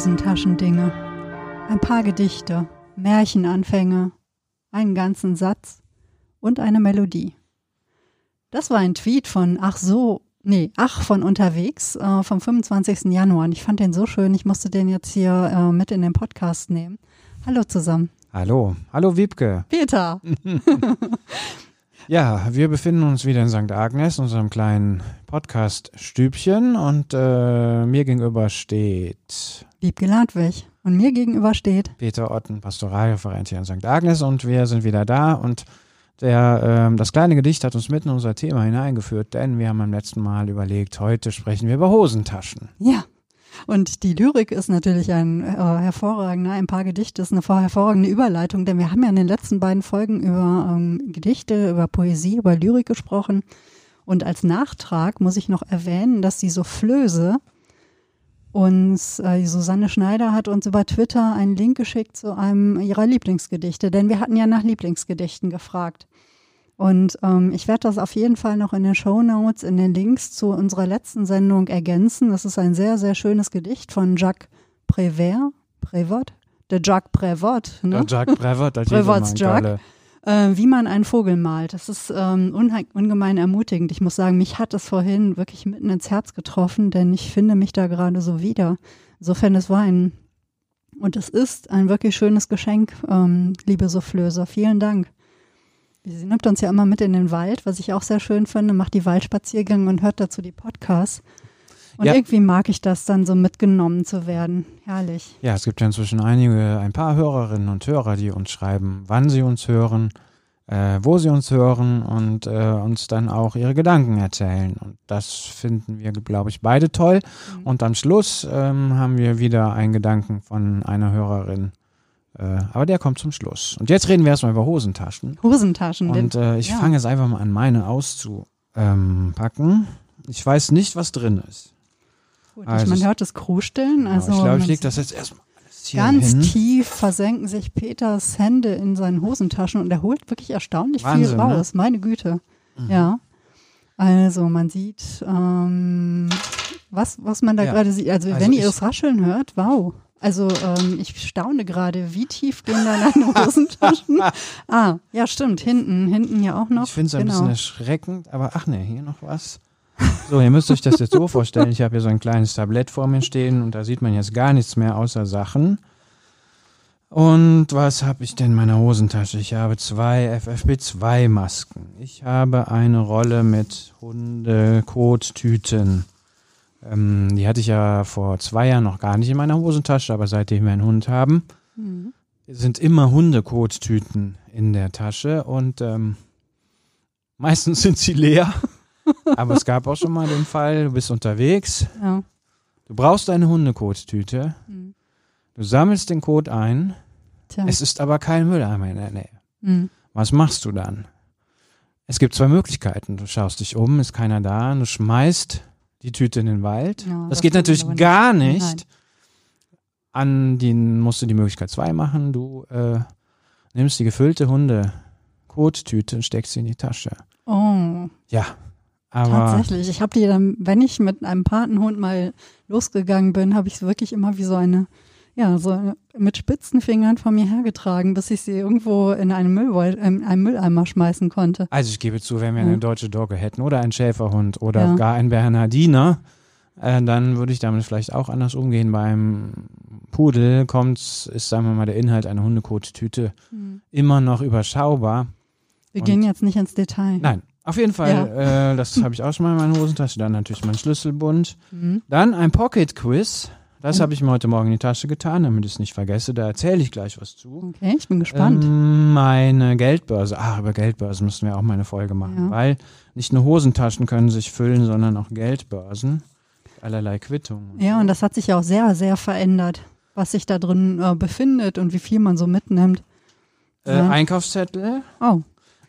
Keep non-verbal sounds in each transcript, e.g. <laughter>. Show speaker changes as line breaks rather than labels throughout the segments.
Hosentaschendinge. Ein paar Gedichte, Märchenanfänge, einen ganzen Satz und eine Melodie. Das war ein Tweet von Ach so, nee, Ach von unterwegs äh, vom 25. Januar. Und ich fand den so schön, ich musste den jetzt hier äh, mit in den Podcast nehmen. Hallo zusammen.
Hallo, hallo Wiebke.
Peter. <laughs>
Ja, wir befinden uns wieder in St. Agnes, unserem kleinen Podcast-Stübchen und äh, mir gegenüber steht
Wiebke Ladwig. Und mir gegenüber steht
Peter Otten, Pastoralreferent hier in St. Agnes und wir sind wieder da und der, ähm, das kleine Gedicht hat uns mitten in unser Thema hineingeführt, denn wir haben beim letzten Mal überlegt, heute sprechen wir über Hosentaschen.
Ja. Und die Lyrik ist natürlich ein äh, hervorragender, ein paar Gedichte ist eine hervorragende Überleitung, denn wir haben ja in den letzten beiden Folgen über ähm, Gedichte, über Poesie, über Lyrik gesprochen. Und als Nachtrag muss ich noch erwähnen, dass die Soufflöse uns, äh, Susanne Schneider hat uns über Twitter einen Link geschickt zu einem ihrer Lieblingsgedichte, denn wir hatten ja nach Lieblingsgedichten gefragt. Und ähm, ich werde das auf jeden Fall noch in den Show Notes, in den Links zu unserer letzten Sendung ergänzen. Das ist ein sehr, sehr schönes Gedicht von Jacques Prévert. Prévot? Der Jacques Prévot. Ne?
Der Jacques Prévot, der
Prévots Jacques. Äh, wie man einen Vogel malt. Das ist ähm, ungemein ermutigend. Ich muss sagen, mich hat es vorhin wirklich mitten ins Herz getroffen, denn ich finde mich da gerade so wieder. Insofern, es war ein, und es ist ein wirklich schönes Geschenk, ähm, liebe Soufflöse. Vielen Dank. Sie nimmt uns ja immer mit in den Wald, was ich auch sehr schön finde, macht die Waldspaziergänge und hört dazu die Podcasts. Und
Ja.
irgendwie mag ich das dann so mitgenommen zu werden. Herrlich.
Ja, es gibt ja inzwischen einige, ein paar Hörerinnen und Hörer, die uns schreiben, wann sie uns hören, äh, wo sie uns hören und äh, uns dann auch ihre Gedanken erzählen. Und das finden wir, glaube ich, beide toll.
Mhm.
Und am Schluss ähm, haben wir wieder einen Gedanken von einer Hörerin. Äh, aber der kommt zum Schluss. Und jetzt reden wir erstmal über Hosentaschen.
Hosentaschen.
Und äh, ich
ja.
fange jetzt einfach mal an, meine auszupacken. Ich weiß nicht, was drin ist.
Gut,
also
man hört es krusteln.
Aber
Also
ich glaube, ich lege das jetzt erstmal
Ganz
hin.
tief versenken sich Peters Hände in seinen Hosentaschen und er holt wirklich erstaunlich
Wahnsinn,
viel
ne?
raus. Meine Güte. Ja. Also man sieht, ähm, was, was man da
Ja.
gerade sieht. Also,
Also
wenn ihr es rascheln hört, wow. Also ähm, ich staune gerade, wie tief gehen da deine <laughs> Hosentaschen? ah, ja stimmt, hinten, hinten ja auch noch.
Ich finde es ein
genau.
bisschen erschreckend, aber ach nee, hier noch was. So, ihr müsst euch das jetzt so vorstellen. Ich habe hier so ein kleines Tablett vor mir stehen und da sieht man jetzt gar nichts mehr außer Sachen. Und was habe ich denn in meiner Hosentasche? Ich habe zwei FFP2-Masken. Ich habe eine Rolle mit Hunde-Kottüten. Ähm, die hatte ich ja vor zwei Jahren noch gar nicht in meiner Hosentasche, aber seitdem wir einen Hund haben,
Mhm.
sind immer Hundekottüten in der Tasche und ähm, meistens sind sie leer. Aber es gab auch schon mal den Fall, du bist unterwegs,
Ja.
du brauchst eine Hundekottüte,
Mhm.
du sammelst den Kot ein,
Tja.
es ist aber kein Mülleimer in der Nähe.
Mhm.
Was machst du dann? Es gibt zwei Möglichkeiten. Du schaust dich um, ist keiner da, du schmeißt die Tüte in den Wald.
Ja,
das,
das
geht natürlich
nicht.
gar
Nein.
nicht. An den musst du die Möglichkeit zwei machen. Du äh, nimmst die gefüllte Hunde-Kottüte und steckst sie in die Tasche.
Oh,
Ja, aber
Tatsächlich. Ich habe die dann, wenn ich mit einem Patenhund mal losgegangen bin, habe ich es wirklich immer wie so eine, ja, so mit spitzen Fingern von mir hergetragen, bis ich sie irgendwo in einen, Müllbeutel, in einen Mülleimer schmeißen konnte.
also ich gebe zu, wenn wir
Ja.
eine deutsche Dogge hätten oder einen Schäferhund oder
Ja.
gar einen Bernhardiner, äh, dann würde ich damit vielleicht auch anders umgehen. Beim Pudel kommt, ist, sagen wir mal, der Inhalt einer Hundekottüte immer noch überschaubar.
Wir
Und-
gehen jetzt nicht ins Detail.
Nein, auf jeden Fall, äh, das habe ich auch schon mal in meiner Hosentasche. Dann natürlich mein Schlüsselbund.
Mhm.
Dann ein Pocket Quiz. Das
Mhm.
habe ich mir heute Morgen in die Tasche getan, damit ich es nicht vergesse. Da erzähle ich gleich was zu.
Okay, ich bin gespannt.
Ähm, meine Geldbörse. Ach, über Geldbörsen müssen wir auch mal eine Folge machen,
Ja.
weil nicht nur Hosentaschen können sich füllen, sondern auch Geldbörsen. Allerlei Quittungen.
ja,
so.
und das hat sich ja auch sehr, sehr verändert, was sich da drin äh, befindet und wie viel man so mitnimmt.
äh,
Ja.
Einkaufszettel.
Oh,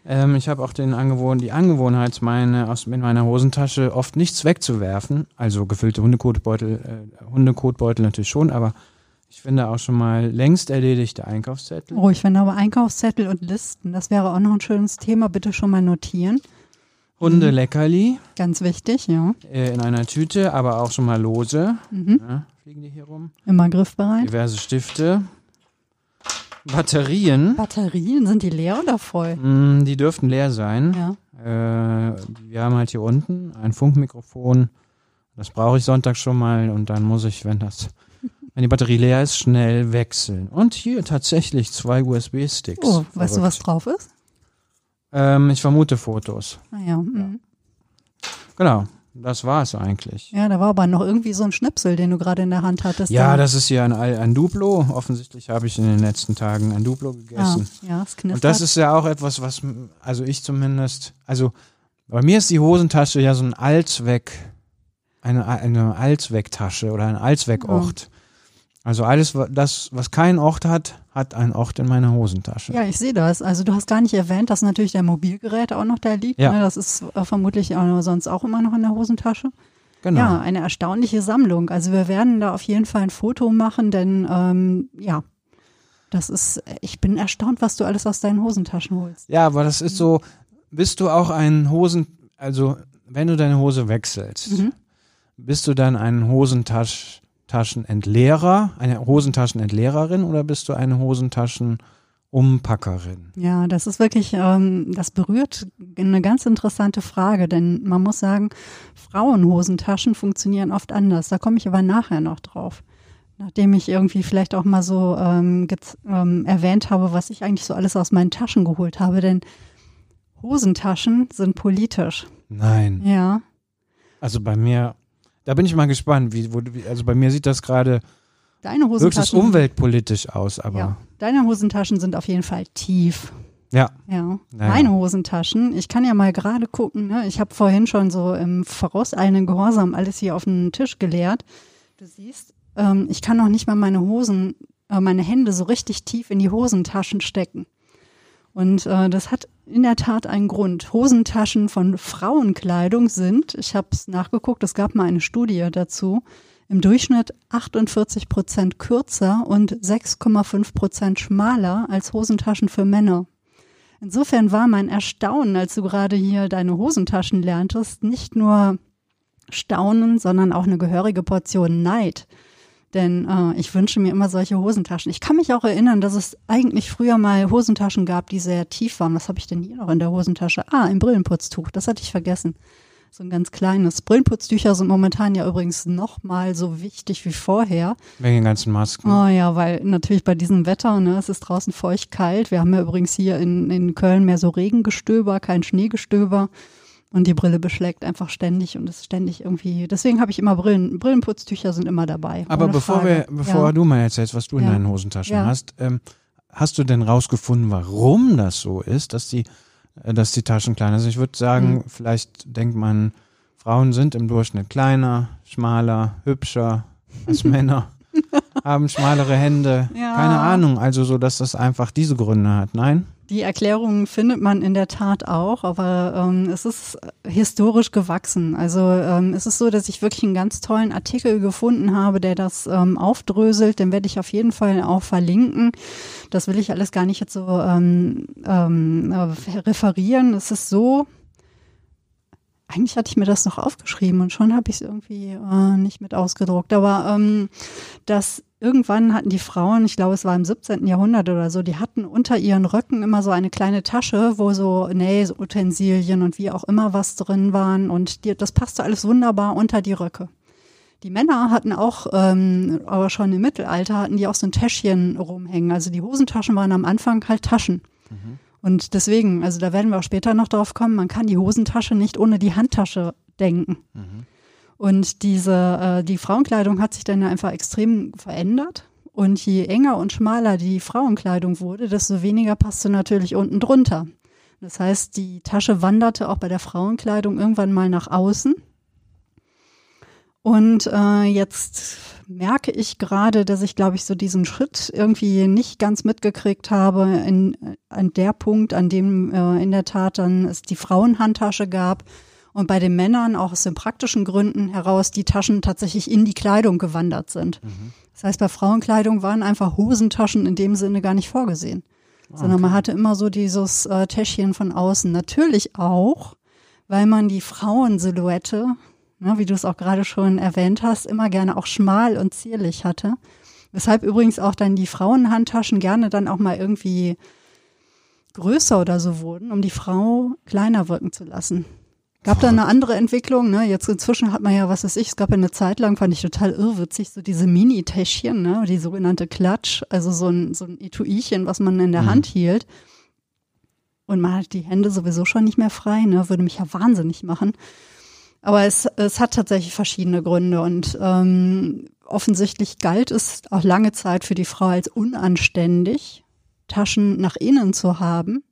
Ähm, ich habe auch den Angewohn die Angewohnheit, meine aus in meiner Hosentasche oft nichts wegzuwerfen. Also gefüllte Hundekotbeutel, äh, Hundekotbeutel natürlich schon, aber ich finde auch schon mal längst erledigte Einkaufszettel.
oh, ich finde aber Einkaufszettel und Listen, das wäre auch noch ein schönes Thema. Bitte schon mal notieren.
Hundeleckerli
Ganz wichtig, ja.
äh, in einer Tüte, aber auch schon mal lose.
Mhm.
Ja, fliegen die hier rum.
Immer griffbereit.
Diverse Stifte. Batterien.
Batterien, sind die leer oder voll?
Mm, die dürften leer sein.
Ja.
Äh, wir haben halt hier unten ein Funkmikrofon. Das brauche ich Sonntag schon mal und dann muss ich, wenn das, wenn die Batterie leer ist, schnell wechseln. Und hier tatsächlich zwei USB-Sticks.
Oh, weißt du, was drauf ist?
Ähm, ich vermute Fotos.
Ah ja. mhm.
Genau, das war es eigentlich.
Ja, da war aber noch irgendwie so ein Schnipsel, den du gerade in der Hand hattest.
Ja,
da.
das ist hier ein, ein Duplo. Offensichtlich habe ich in den letzten Tagen ein Duplo gegessen.
ja, es knistert.
Und das ist ja auch etwas, was, also ich zumindest, also bei mir ist die Hosentasche ja so ein Allzweck, eine, eine Allzwecktasche oder ein Allzweckort. Also alles, das, was keinen Ort hat, hat einen Ort in meiner Hosentasche.
Ja, ich sehe das. Also du hast gar nicht erwähnt, dass natürlich der Mobilgerät auch noch da liegt.
Ja.
Ne? Das ist äh, vermutlich auch sonst auch immer noch in der Hosentasche.
genau.
Ja, eine erstaunliche Sammlung. Also wir werden da auf jeden Fall ein Foto machen, denn ähm, ja, das ist, ich bin erstaunt, was du alles aus deinen Hosentaschen holst.
Ja, aber das ist so, bist du auch ein Hosen, also wenn du deine Hose wechselst,
Mhm.
bist du dann ein Hosentaschenentleerer, eine Hosentaschenentleererin oder bist du eine Hosentaschenumpackerin?
Ja, das ist wirklich, ähm, das berührt eine ganz interessante Frage, denn man muss sagen, Frauenhosentaschen funktionieren oft anders. Da komme ich aber nachher noch drauf. Nachdem ich irgendwie vielleicht auch mal so ähm, ähm, erwähnt habe, was ich eigentlich so alles aus meinen Taschen geholt habe, denn Hosentaschen sind politisch.
Nein.
Ja,
Also bei mir, da bin ich mal gespannt, wie, wo, also bei mir sieht das gerade
deine
höchstens umweltpolitisch aus, aber
Ja, deine Hosentaschen sind auf jeden Fall tief.
ja.
Ja,
Naja.
meine Hosentaschen. Ich kann ja mal gerade gucken. Ne? Ich habe vorhin schon so im vorauseilenden Gehorsam alles hier auf den Tisch geleert. Du siehst, ähm, ich kann noch nicht mal meine Hosen, äh, meine Hände so richtig tief in die Hosentaschen stecken. Und äh, das hat in der Tat einen Grund. Hosentaschen von Frauenkleidung sind, ich habe es nachgeguckt, es gab mal eine Studie dazu, im Durchschnitt 48 Prozent kürzer und 6,5 Prozent schmaler als Hosentaschen für Männer. Insofern war mein Erstaunen, als du gerade hier deine Hosentaschen lerntest, nicht nur Staunen, sondern auch eine gehörige Portion Neid. Denn äh, ich wünsche mir immer solche Hosentaschen. Ich kann mich auch erinnern, dass es eigentlich früher mal Hosentaschen gab, die sehr tief waren. Was habe ich denn hier noch in der Hosentasche? Ah, ein Brillenputztuch. Das hatte ich vergessen. So ein ganz kleines. Brillenputztücher sind momentan ja übrigens noch mal so wichtig wie vorher.
Wegen den ganzen Masken.
Oh ja, weil natürlich bei diesem Wetter, ne, es ist draußen feucht kalt. Wir haben ja übrigens hier in, in Köln mehr so Regengestöber, kein Schneegestöber. Und die Brille beschlägt einfach ständig und ist ständig irgendwie. Deswegen habe ich immer Brillen. Brillenputztücher sind immer dabei.
Aber bevor
Frage.
wir, bevor
ja.
du mal erzählst, was du in
Ja.
deinen Hosentaschen
Ja.
hast, ähm, hast du denn rausgefunden, warum das so ist, dass die, äh, dass die Taschen kleiner sind? Ich würde sagen,
Mhm.
vielleicht denkt man, Frauen sind im Durchschnitt kleiner, schmaler, hübscher als <laughs> Männer, haben schmalere Hände. Keine Ahnung, also so, dass das einfach diese Gründe hat. Nein?
Die Erklärung findet man in der Tat auch, aber ähm, es ist historisch gewachsen. Also ähm, es ist so, dass ich wirklich einen ganz tollen Artikel gefunden habe, der das ähm, aufdröselt. Den werde ich auf jeden Fall auch verlinken. Das will ich alles gar nicht jetzt so ähm, ähm, äh, referieren. Es ist so, eigentlich hatte ich mir das noch aufgeschrieben und schon habe ich es irgendwie äh, nicht mit ausgedruckt. Aber ähm, das irgendwann hatten die Frauen, ich glaube, es war im 17. Jahrhundert oder so, die hatten unter ihren Röcken immer so eine kleine Tasche, wo so Nähutensilien und wie auch immer was drin waren. Und die, das passte alles wunderbar unter die Röcke. Die Männer hatten auch, ähm, aber schon im Mittelalter hatten die auch so ein Täschchen rumhängen. Also die Hosentaschen waren am Anfang halt Taschen. Und deswegen, also da werden wir auch später noch drauf kommen, man kann die Hosentasche nicht ohne die Handtasche denken. Und diese, äh, die Frauenkleidung hat sich dann einfach extrem verändert. Und je enger und schmaler die Frauenkleidung wurde, desto weniger passte natürlich unten drunter. Das heißt, die Tasche wanderte auch bei der Frauenkleidung irgendwann mal nach außen. Und äh, jetzt merke ich gerade, dass ich, glaube ich, so diesen Schritt irgendwie nicht ganz mitgekriegt habe in, an der Punkt, an dem äh, in der Tat dann es die Frauenhandtasche gab und bei den Männern auch aus den praktischen Gründen heraus die Taschen tatsächlich in die Kleidung gewandert sind. Das heißt, bei Frauenkleidung waren einfach Hosentaschen in dem Sinne gar nicht vorgesehen, sondern man hatte immer so dieses äh, Täschchen von außen. Natürlich auch, weil man die Frauensilhouette ne, wie du es auch gerade schon erwähnt hast, immer gerne auch schmal und zierlich hatte. Weshalb übrigens auch dann die Frauenhandtaschen gerne dann auch mal irgendwie größer oder so wurden, um die Frau kleiner wirken zu lassen. Gab da eine andere Entwicklung, ne? Jetzt inzwischen hat man ja, was weiß ich, es gab ja eine Zeit lang, fand ich total irrwitzig, so diese Mini-Täschchen, ne? Die sogenannte Klatsch, also so ein, so ein Etuichen, was man in der mhm. Hand hielt. Und man hat die Hände sowieso schon nicht mehr frei, ne? Würde mich ja wahnsinnig machen. Aber es, es hat tatsächlich verschiedene Gründe und ähm, offensichtlich galt es auch lange Zeit für die Frau als unanständig, Taschen nach innen zu haben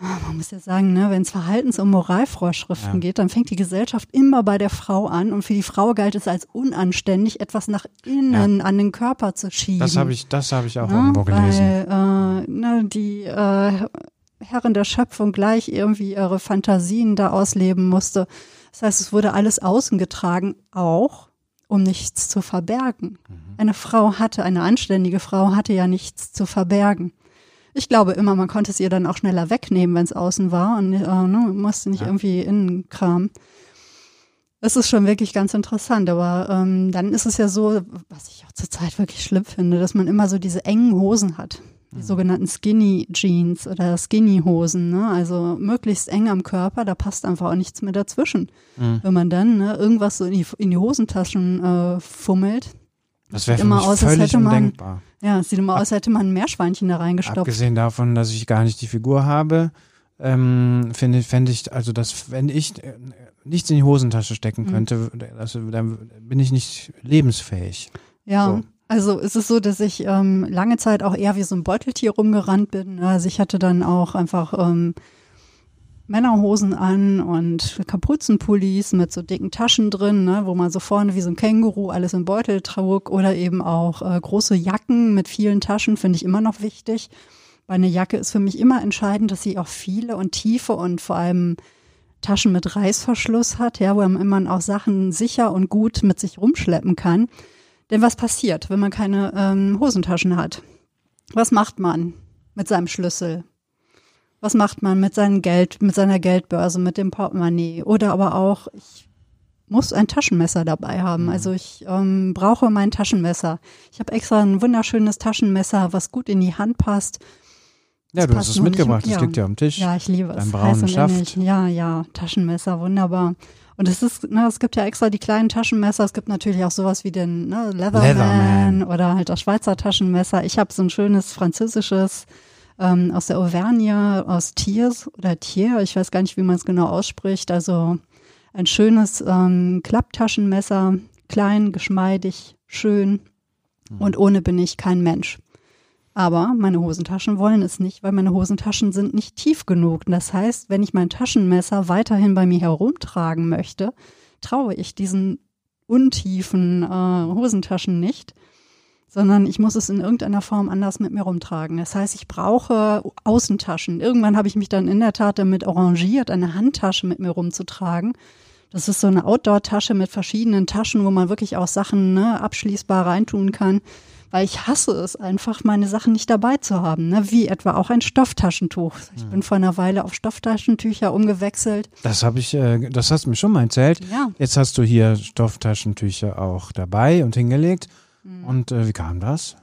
man muss ja sagen, ne, wenn es Verhaltens- und Moralvorschriften ja. geht, dann fängt die Gesellschaft immer bei der Frau an und für die Frau galt es als unanständig, etwas nach innen ja. an den Körper zu schieben.
Das habe ich, das habe ich auch ne, irgendwo gelesen.
Weil, äh, ne, die äh, Herren der Schöpfung gleich irgendwie ihre Fantasien da ausleben musste. Das heißt, es wurde alles außen getragen, auch um nichts zu verbergen. Mhm. Eine Frau hatte, eine anständige Frau hatte ja nichts zu verbergen. Ich glaube immer, man konnte es ihr dann auch schneller wegnehmen, wenn es außen war und äh, ne, musste nicht ja. irgendwie innen kramen. Es ist schon wirklich ganz interessant, aber ähm, dann ist es ja so, was ich auch zurzeit wirklich schlimm finde, dass man immer so diese engen Hosen hat. Die mhm. sogenannten Skinny Jeans oder Skinny Hosen, ne? Also möglichst eng am Körper, da passt einfach auch nichts mehr dazwischen. Mhm. Wenn man dann ne, irgendwas so in die, in die Hosentaschen äh, fummelt,
das wäre immer aus, völlig man, undenkbar.
Ja, es sieht immer aus, als hätte man ein Meerschweinchen da reingestopft.
Abgesehen davon, dass ich gar nicht die Figur habe, ähm, finde fände ich, also das, wenn ich äh, nichts in die Hosentasche stecken mhm. könnte, das, dann bin ich nicht lebensfähig.
Ja. So. Also es ist so, dass ich ähm, lange Zeit auch eher wie so ein Beuteltier rumgerannt bin. Also ich hatte dann auch einfach ähm, Männerhosen an und Kapuzenpullis mit so dicken Taschen drin, ne, wo man so vorne wie so ein Känguru alles im Beutel trug oder eben auch äh, große Jacken mit vielen Taschen finde ich immer noch wichtig. Bei einer Jacke ist für mich immer entscheidend, dass sie auch viele und tiefe und vor allem Taschen mit Reißverschluss hat, ja, wo man auch Sachen sicher und gut mit sich rumschleppen kann. Denn was passiert, wenn man keine ähm, Hosentaschen hat? Was macht man mit seinem Schlüssel? was macht man mit seinem Geld, mit seiner Geldbörse, mit dem Portemonnaie oder aber auch, ich muss ein Taschenmesser dabei haben. Mhm. Also ich ähm, brauche mein Taschenmesser. Ich habe extra ein wunderschönes Taschenmesser, was gut in die Hand passt.
Ja, du hast es mitgebracht, das ja. liegt ja am Tisch.
Ja, ich liebe es.
Ein braunen Schaft.
Ja, ja, Taschenmesser, wunderbar. Und es ist, ne, es gibt ja extra die kleinen Taschenmesser. Es gibt natürlich auch sowas wie den ne, Leatherman, Leatherman. oder halt das Schweizer Taschenmesser. Ich habe so ein schönes französisches ähm, aus der Auvergne, aus Thiers oder Thiers, ich weiß gar nicht, wie man es genau ausspricht. Also ein schönes ähm, Klapptaschenmesser, klein, geschmeidig, schön mhm. und ohne bin ich kein Mensch. Aber meine Hosentaschen wollen es nicht, weil meine Hosentaschen sind nicht tief genug. Das heißt, wenn ich mein Taschenmesser weiterhin bei mir herumtragen möchte, traue ich diesen untiefen äh, Hosentaschen nicht sondern ich muss es in irgendeiner Form anders mit mir rumtragen. Das heißt, ich brauche Außentaschen. Irgendwann habe ich mich dann in der Tat damit arrangiert, eine Handtasche mit mir rumzutragen. Das ist so eine Outdoor-Tasche mit verschiedenen Taschen, wo man wirklich auch Sachen ne, abschließbar reintun kann. Weil ich hasse es einfach, meine Sachen nicht dabei zu haben. Ne? Wie etwa auch ein Stofftaschentuch. Ich bin vor einer Weile auf Stofftaschentücher umgewechselt.
Das habe ich, äh, das hast du mir schon mal erzählt. Ja. Jetzt hast du hier Stofftaschentücher auch dabei und hingelegt. Mhm. Und äh, wie kam das?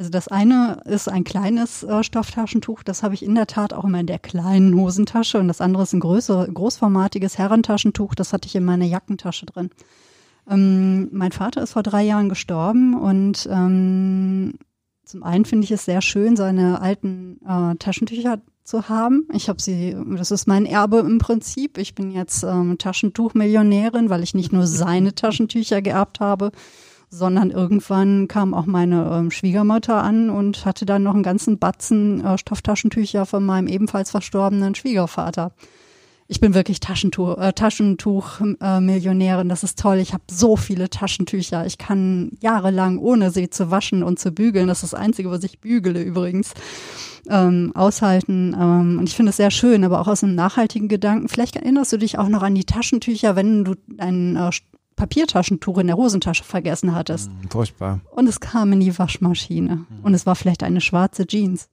Also das eine ist ein kleines äh, Stofftaschentuch, das habe ich in der Tat auch immer in der kleinen Hosentasche und das andere ist ein größer, großformatiges Herrentaschentuch, das hatte ich in meiner Jackentasche drin. Ähm, mein Vater ist vor drei Jahren gestorben und ähm, zum einen finde ich es sehr schön, seine alten äh, Taschentücher zu haben. Ich habe sie, das ist mein Erbe im Prinzip. Ich bin jetzt ähm, Taschentuchmillionärin, weil ich nicht nur seine Taschentücher geerbt habe, sondern irgendwann kam auch meine ähm, Schwiegermutter an und hatte dann noch einen ganzen Batzen äh, Stofftaschentücher von meinem ebenfalls verstorbenen Schwiegervater. Ich bin wirklich Taschentuch, äh, Taschentuch-Millionärin. das ist toll. Ich habe so viele Taschentücher. Ich kann jahrelang, ohne sie zu waschen und zu bügeln, das ist das Einzige, was ich bügele übrigens, ähm, aushalten. Ähm, und ich finde es sehr schön, aber auch aus einem nachhaltigen Gedanken. Vielleicht erinnerst du dich auch noch an die Taschentücher, wenn du einen äh, Papiertaschentuch in der Hosentasche vergessen hattest.
Mm, furchtbar.
Und es kam in die Waschmaschine. Mhm. Und es war vielleicht eine schwarze Jeans.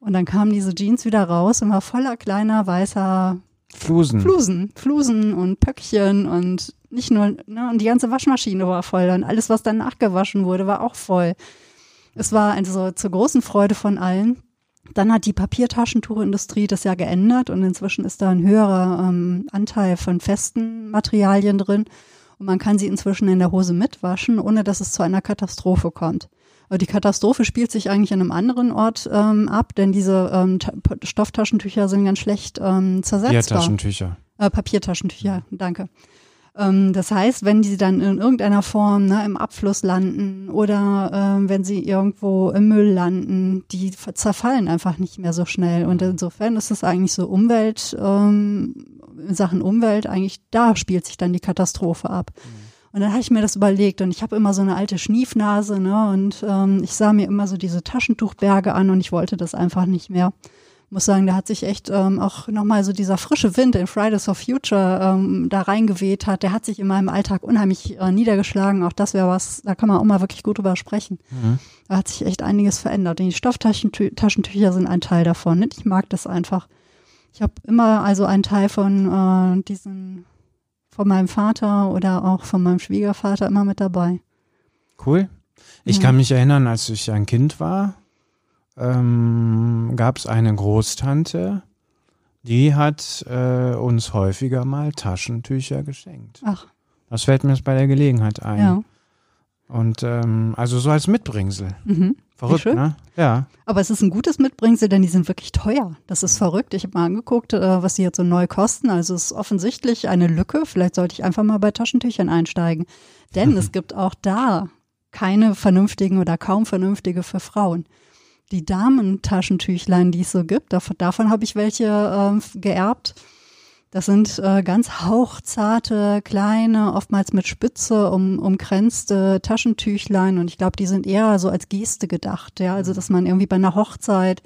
Und dann kamen diese Jeans wieder raus und war voller kleiner weißer
Flusen.
Flusen, Flusen und Pöckchen und nicht nur, ne, und die ganze Waschmaschine war voll und alles, was dann nachgewaschen wurde, war auch voll. Es war also zur großen Freude von allen. Dann hat die Papiertaschentuchindustrie das ja geändert und inzwischen ist da ein höherer ähm, Anteil von festen Materialien drin und man kann sie inzwischen in der Hose mitwaschen, ohne dass es zu einer Katastrophe kommt. Die Katastrophe spielt sich eigentlich an einem anderen Ort ähm, ab, denn diese ähm, Stofftaschentücher sind ganz schlecht ähm, zersetzbar.
Papiertaschentücher.
Äh, Papiertaschentücher, danke. Ähm, das heißt, wenn die dann in irgendeiner Form ne, im Abfluss landen oder ähm, wenn sie irgendwo im Müll landen, die zerfallen einfach nicht mehr so schnell. Und insofern ist es eigentlich so Umwelt, ähm, in Sachen Umwelt, eigentlich da spielt sich dann die Katastrophe ab. Mhm. Und dann habe ich mir das überlegt und ich habe immer so eine alte Schniefnase, ne? Und ähm, ich sah mir immer so diese Taschentuchberge an und ich wollte das einfach nicht mehr muss sagen, da hat sich echt ähm, auch nochmal so dieser frische Wind in Fridays for Future ähm, da reingeweht hat. Der hat sich in meinem Alltag unheimlich äh, niedergeschlagen. Auch das wäre was, da kann man auch mal wirklich gut drüber sprechen. Mhm. Da hat sich echt einiges verändert. Und die Stofftaschentücher sind ein Teil davon. Ich mag das einfach. Ich habe immer also einen Teil von äh, diesen, von meinem Vater oder auch von meinem Schwiegervater immer mit dabei.
Cool. Ich ja. kann mich erinnern, als ich ein Kind war, ähm, gab es eine Großtante, die hat äh, uns häufiger mal Taschentücher geschenkt.
Ach.
Das fällt mir jetzt bei der Gelegenheit ein. Ja. Und ähm, also so als Mitbringsel. Mhm. Verrückt, ne? Ja.
Aber es ist ein gutes Mitbringsel, denn die sind wirklich teuer. Das ist verrückt. Ich habe mal angeguckt, äh, was sie jetzt so neu kosten. Also es ist offensichtlich eine Lücke. Vielleicht sollte ich einfach mal bei Taschentüchern einsteigen. Denn es <laughs> gibt auch da keine vernünftigen oder kaum vernünftige für Frauen die Damentaschentüchlein, die es so gibt. Davon, davon habe ich welche äh, geerbt. Das sind äh, ganz hauchzarte, kleine, oftmals mit Spitze um, umkränzte Taschentüchlein. Und ich glaube, die sind eher so als Geste gedacht. Ja, also dass man irgendwie bei einer Hochzeit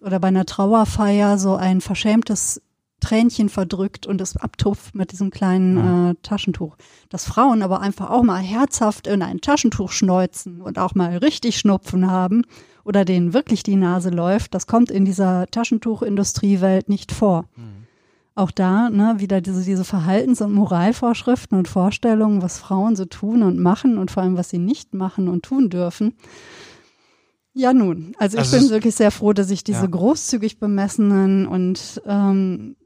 oder bei einer Trauerfeier so ein verschämtes Tränchen verdrückt und es abtupft mit diesem kleinen ja. äh, Taschentuch. Dass Frauen aber einfach auch mal herzhaft in ein Taschentuch schneuzen und auch mal richtig Schnupfen haben oder denen wirklich die Nase läuft, das kommt in dieser Taschentuchindustriewelt nicht vor. Mhm. Auch da ne, wieder diese, diese Verhaltens- und Moralvorschriften und Vorstellungen, was Frauen so tun und machen und vor allem, was sie nicht machen und tun dürfen. Ja, nun, also, also ich bin wirklich sehr froh, dass ich diese ja. großzügig bemessenen und ähm,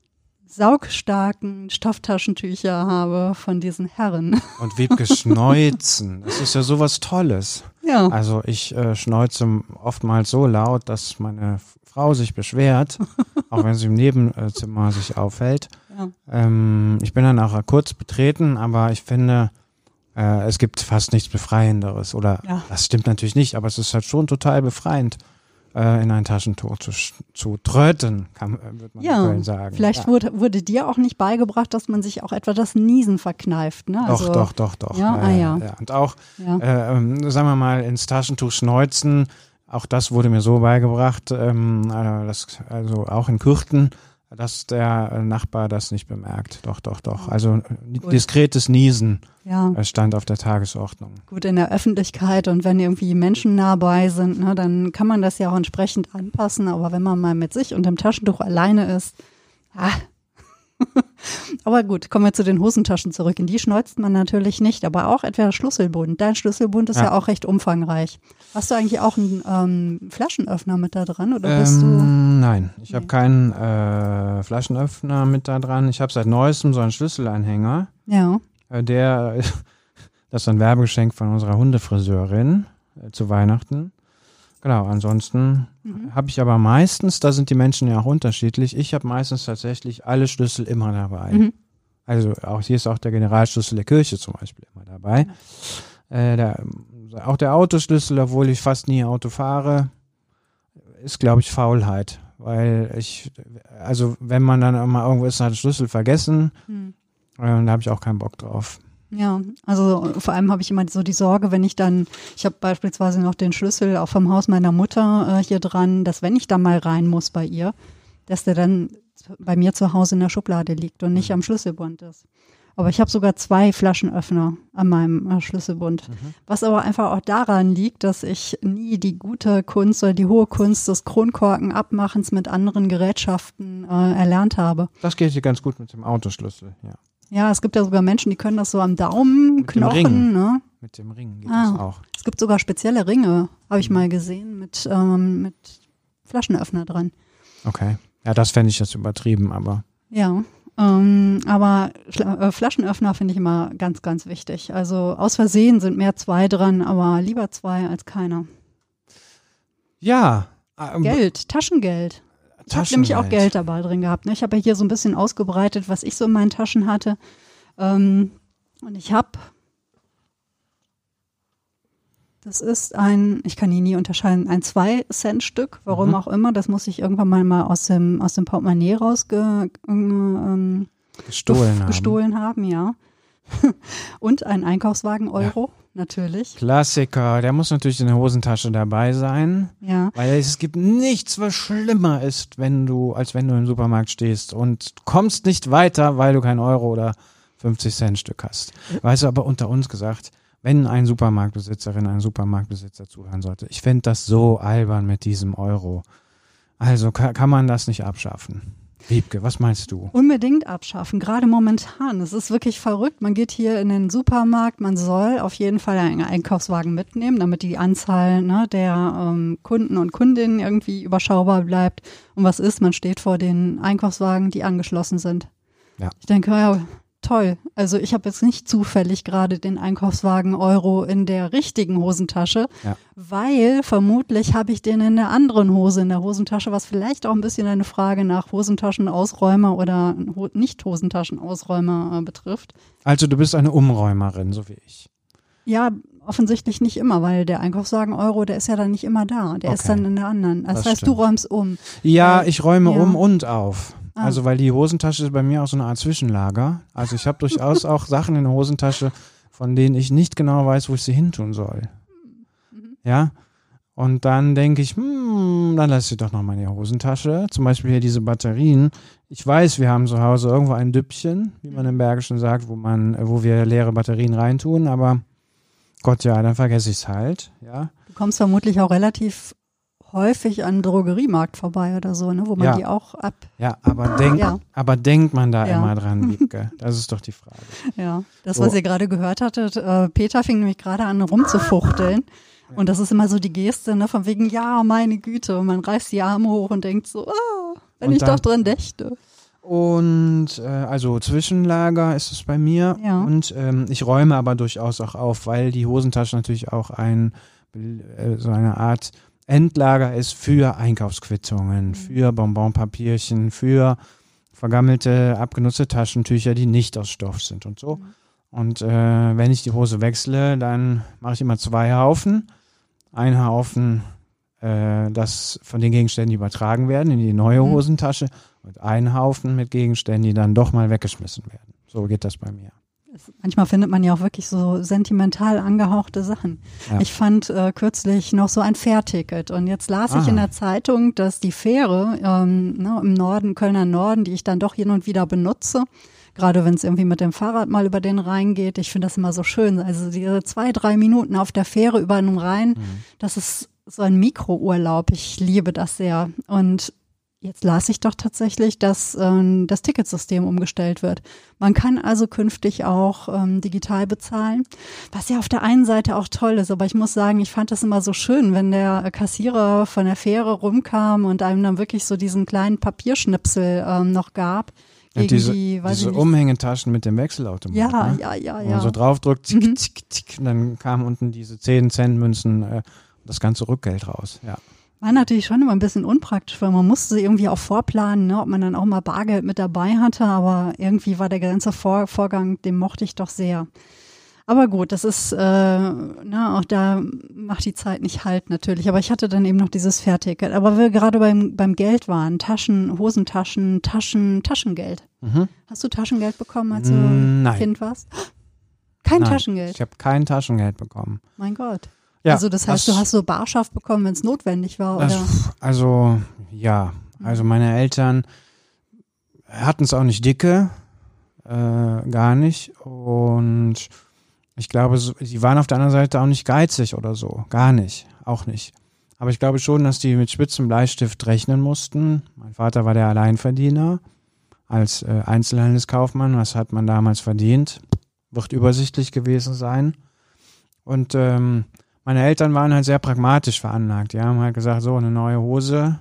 saugstarken Stofftaschentücher habe von diesen Herren. <laughs>
Und Wiebke Schneuzen, das ist ja sowas Tolles. Ja. Also ich äh, schneuze oftmals so laut, dass meine Frau sich beschwert, <laughs> auch wenn sie im Nebenzimmer sich aufhält. Ja. Ähm, ich bin dann auch kurz betreten, aber ich finde, äh, es gibt fast nichts Befreienderes. Oder ja. das stimmt natürlich nicht, aber es ist halt schon total befreiend äh, in ein Taschentuch zu, zu tröten, kann, äh, würde man ja, sagen.
Vielleicht ja. wurde, wurde dir auch nicht beigebracht, dass man sich auch etwa das Niesen verkneift. Ne?
Also, doch, doch, doch, doch. Ja, äh, ah, ja. ja. Und auch, äh, ähm, sagen wir mal, ins Taschentuch schneuzen, auch das wurde mir so beigebracht, ähm, also, das, also auch in Kürten, dass der Nachbar das nicht bemerkt. Doch, doch, doch. Also Gut. diskretes Niesen ja. stand auf der Tagesordnung.
Gut, in der Öffentlichkeit und wenn irgendwie Menschen nah bei sind, ne, dann kann man das ja auch entsprechend anpassen. Aber wenn man mal mit sich und dem Taschentuch alleine ist, ah, <laughs> aber gut, kommen wir zu den Hosentaschen zurück. In die schneuzt man natürlich nicht, aber auch etwa Schlüsselbund. Dein Schlüsselbund ist ja, ja auch recht umfangreich. Hast du eigentlich auch einen ähm, Flaschenöffner mit da dran oder bist ähm, du?
Nein, ich nee. habe keinen äh, Flaschenöffner mit da dran. Ich habe seit neuestem so einen Schlüsselanhänger.
Ja.
Äh, der, <laughs> das ist ein Werbegeschenk von unserer Hundefriseurin äh, zu Weihnachten. Genau, ansonsten mhm. habe ich aber meistens, da sind die Menschen ja auch unterschiedlich, ich habe meistens tatsächlich alle Schlüssel immer dabei. Mhm. Also auch hier ist auch der Generalschlüssel der Kirche zum Beispiel immer dabei. Äh, der, auch der Autoschlüssel, obwohl ich fast nie Auto fahre, ist, glaube ich, Faulheit. Weil ich, also wenn man dann mal irgendwo ist, hat den Schlüssel vergessen, mhm. äh, da habe ich auch keinen Bock drauf.
Ja, also vor allem habe ich immer so die Sorge, wenn ich dann, ich habe beispielsweise noch den Schlüssel auch vom Haus meiner Mutter äh, hier dran, dass wenn ich da mal rein muss bei ihr, dass der dann bei mir zu Hause in der Schublade liegt und nicht mhm. am Schlüsselbund ist. Aber ich habe sogar zwei Flaschenöffner an meinem äh, Schlüsselbund. Mhm. Was aber einfach auch daran liegt, dass ich nie die gute Kunst oder die hohe Kunst des Kronkorkenabmachens mit anderen Gerätschaften äh, erlernt habe.
Das geht hier ganz gut mit dem Autoschlüssel, ja.
Ja, es gibt ja sogar Menschen, die können das so am Daumenknochen. Ne?
Mit dem Ring geht
Ah.
das auch.
Es gibt sogar spezielle Ringe, habe ich mal gesehen, mit, ähm, mit Flaschenöffner dran.
Okay. Ja, das fände ich jetzt übertrieben, aber
Ja, ähm, aber Schla- äh, Flaschenöffner finde ich immer ganz, ganz wichtig. Also aus Versehen sind mehr zwei dran, aber lieber zwei als keiner.
ja. ähm,
Geld, Taschengeld. Ich habe nämlich auch Geld dabei drin gehabt. Ne? Ich habe ja hier so ein bisschen ausgebreitet, was ich so in meinen Taschen hatte. Ähm, und ich habe, das ist ein, ich kann ihn nie unterscheiden, ein 2-Cent-Stück, warum
Mhm.
auch immer. Das muss ich irgendwann mal, mal aus, dem, aus dem Portemonnaie rausge, ähm,
Gestohlen haben.
gestohlen haben, ja. <laughs> und ein Einkaufswagen Euro, natürlich.
Klassiker, der muss natürlich in der Hosentasche dabei sein,
Ja.
weil es gibt nichts, was schlimmer ist, wenn du, als wenn du im Supermarkt stehst und kommst nicht weiter, weil du kein Euro oder 50 Cent Stück hast. Weißt du, aber unter uns gesagt, wenn ein Supermarktbesitzerin, ein Supermarktbesitzer zuhören sollte, ich fände das so albern mit diesem Euro. Also kann, kann man das nicht abschaffen. Wiebke, was meinst du?
Unbedingt abschaffen, gerade momentan. Es ist wirklich verrückt. Man geht hier in den Supermarkt, man soll auf jeden Fall einen Einkaufswagen mitnehmen, damit die Anzahl ne, der ähm, Kunden und Kundinnen irgendwie überschaubar bleibt. Und was ist, man steht vor den Einkaufswagen, die angeschlossen sind.
Ja.
Ich denke, ja, toll. Also ich habe jetzt nicht zufällig gerade den Einkaufswagen Euro in der richtigen Hosentasche,
Ja.
weil vermutlich habe ich den in der anderen Hose in der Hosentasche, was vielleicht auch ein bisschen eine Frage nach Hosentaschenausräumer oder Ho Nicht-Hosentaschenausräumer äh, betrifft.
Also du bist eine Umräumerin, so wie ich.
Ja, offensichtlich nicht immer, weil der Einkaufswagen Euro, der ist ja dann nicht immer da. Der ist
Okay.
dann in der anderen. Das,
Das
heißt, du
stimmt.
räumst um.
Ja, ich räume
ja.
um und auf.
Ah.
Also weil die Hosentasche ist bei mir auch so eine Art Zwischenlager. Also ich habe durchaus <laughs> auch Sachen in der Hosentasche, von denen ich nicht genau weiß, wo ich sie hintun soll.
Mhm.
Ja. Und dann denke ich, hm, dann lasse ich doch noch mal in die Hosentasche. Zum Beispiel hier diese Batterien. Ich weiß, wir haben zu Hause irgendwo ein Düppchen, wie man im Bergischen sagt, wo man, äh, wo wir leere Batterien reintun, aber Gott ja, dann vergesse ich es halt. Ja.
Du kommst vermutlich auch relativ häufig an Drogeriemarkt vorbei oder so, ne, wo man
Ja.
die auch ab.
Ja, aber denk,
Ja.
aber denkt man da
Ja.
immer dran, <laughs> Wiebke? Das ist doch die Frage.
Ja, das, was ihr gerade gehört hattet, äh, Peter fing nämlich gerade an rumzufuchteln. Und das ist immer so die Geste, ne, von wegen, ja, meine Güte. Und man reißt die Arme hoch und denkt so, ah, wenn
Und
ich
dann-
doch dran dächte.
Und äh, also Zwischenlager ist es bei mir.
Ja.
Und ähm, ich räume aber durchaus auch auf, weil die Hosentasche natürlich auch ein äh, so eine Art Endlager ist für Einkaufsquittungen,
Mhm.
für Bonbonpapierchen, für vergammelte, abgenutzte Taschentücher, die nicht aus Stoff sind und so.
Mhm.
Und äh, wenn ich die Hose wechsle, dann mache ich immer zwei Haufen. Ein Haufen, äh, das von den Gegenständen, die übertragen werden, in die neue
Mhm.
Hosentasche und ein Haufen mit Gegenständen, die dann doch mal weggeschmissen werden. So geht das bei mir.
Manchmal findet man ja auch wirklich so sentimental angehauchte Sachen.
Ja.
Ich fand äh, kürzlich noch so ein Fährticket und jetzt las ich
Ah.
in der Zeitung, dass die Fähre ähm, ne, im Norden, Kölner Norden, die ich dann doch hin und wieder benutze, gerade wenn es irgendwie mit dem Fahrrad mal über den Rhein geht, ich finde das immer so schön. Also diese zwei, drei Minuten auf der Fähre über den Rhein,
Mhm.
das ist so ein Mikrourlaub. Ich liebe das sehr. Und Jetzt las ich doch tatsächlich, dass ähm, das Ticketsystem umgestellt wird. Man kann also künftig auch ähm, digital bezahlen, was ja auf der einen Seite auch toll ist. Aber ich muss sagen, ich fand das immer so schön, wenn der Kassierer von der Fähre rumkam und einem dann wirklich so diesen kleinen Papierschnipsel ähm, noch gab. Gegen
diese
die,
diese. Umhängetaschen mit dem Wechselautomat.
Ja,
ne?
ja, ja, ja.
so draufdrückt, zick,
Mhm.
zick, zick, und dann kamen unten diese 10 Cent Münzen äh, und das ganze Rückgeld raus. Ja.
War natürlich schon immer ein bisschen unpraktisch, weil man musste irgendwie auch vorplanen, ne, ob man dann auch mal Bargeld mit dabei hatte, aber irgendwie war der ganze Vor Vorgang, den mochte ich doch sehr. Aber gut, das ist, äh, na, auch da macht die Zeit nicht halt natürlich. Aber ich hatte dann eben noch dieses Fährticket. Aber wir gerade beim, beim Geld waren, Taschen, Hosentaschen, Taschen, Taschengeld.
Mhm.
Hast du Taschengeld bekommen, als du
Mm, Nein.
Kind warst? Kein
Nein,
Taschengeld.
Ich habe kein Taschengeld bekommen.
Mein Gott.
Ja,
also das heißt,
das-
du hast so Barschaft bekommen, wenn es notwendig war,
Das,
oder?
also, ja. Also meine Eltern hatten es auch nicht dicke, äh, gar nicht. Und ich glaube, sie waren auf der anderen Seite auch nicht geizig oder so. Gar nicht. Auch nicht. Aber ich glaube schon, dass die mit spitzem Bleistift rechnen mussten. Mein Vater war der Alleinverdiener. als äh, Einzelhandelskaufmann. Was hat man damals verdient? Wird übersichtlich gewesen sein. Und ähm, meine Eltern waren halt sehr pragmatisch veranlagt. Die haben halt gesagt, so eine neue Hose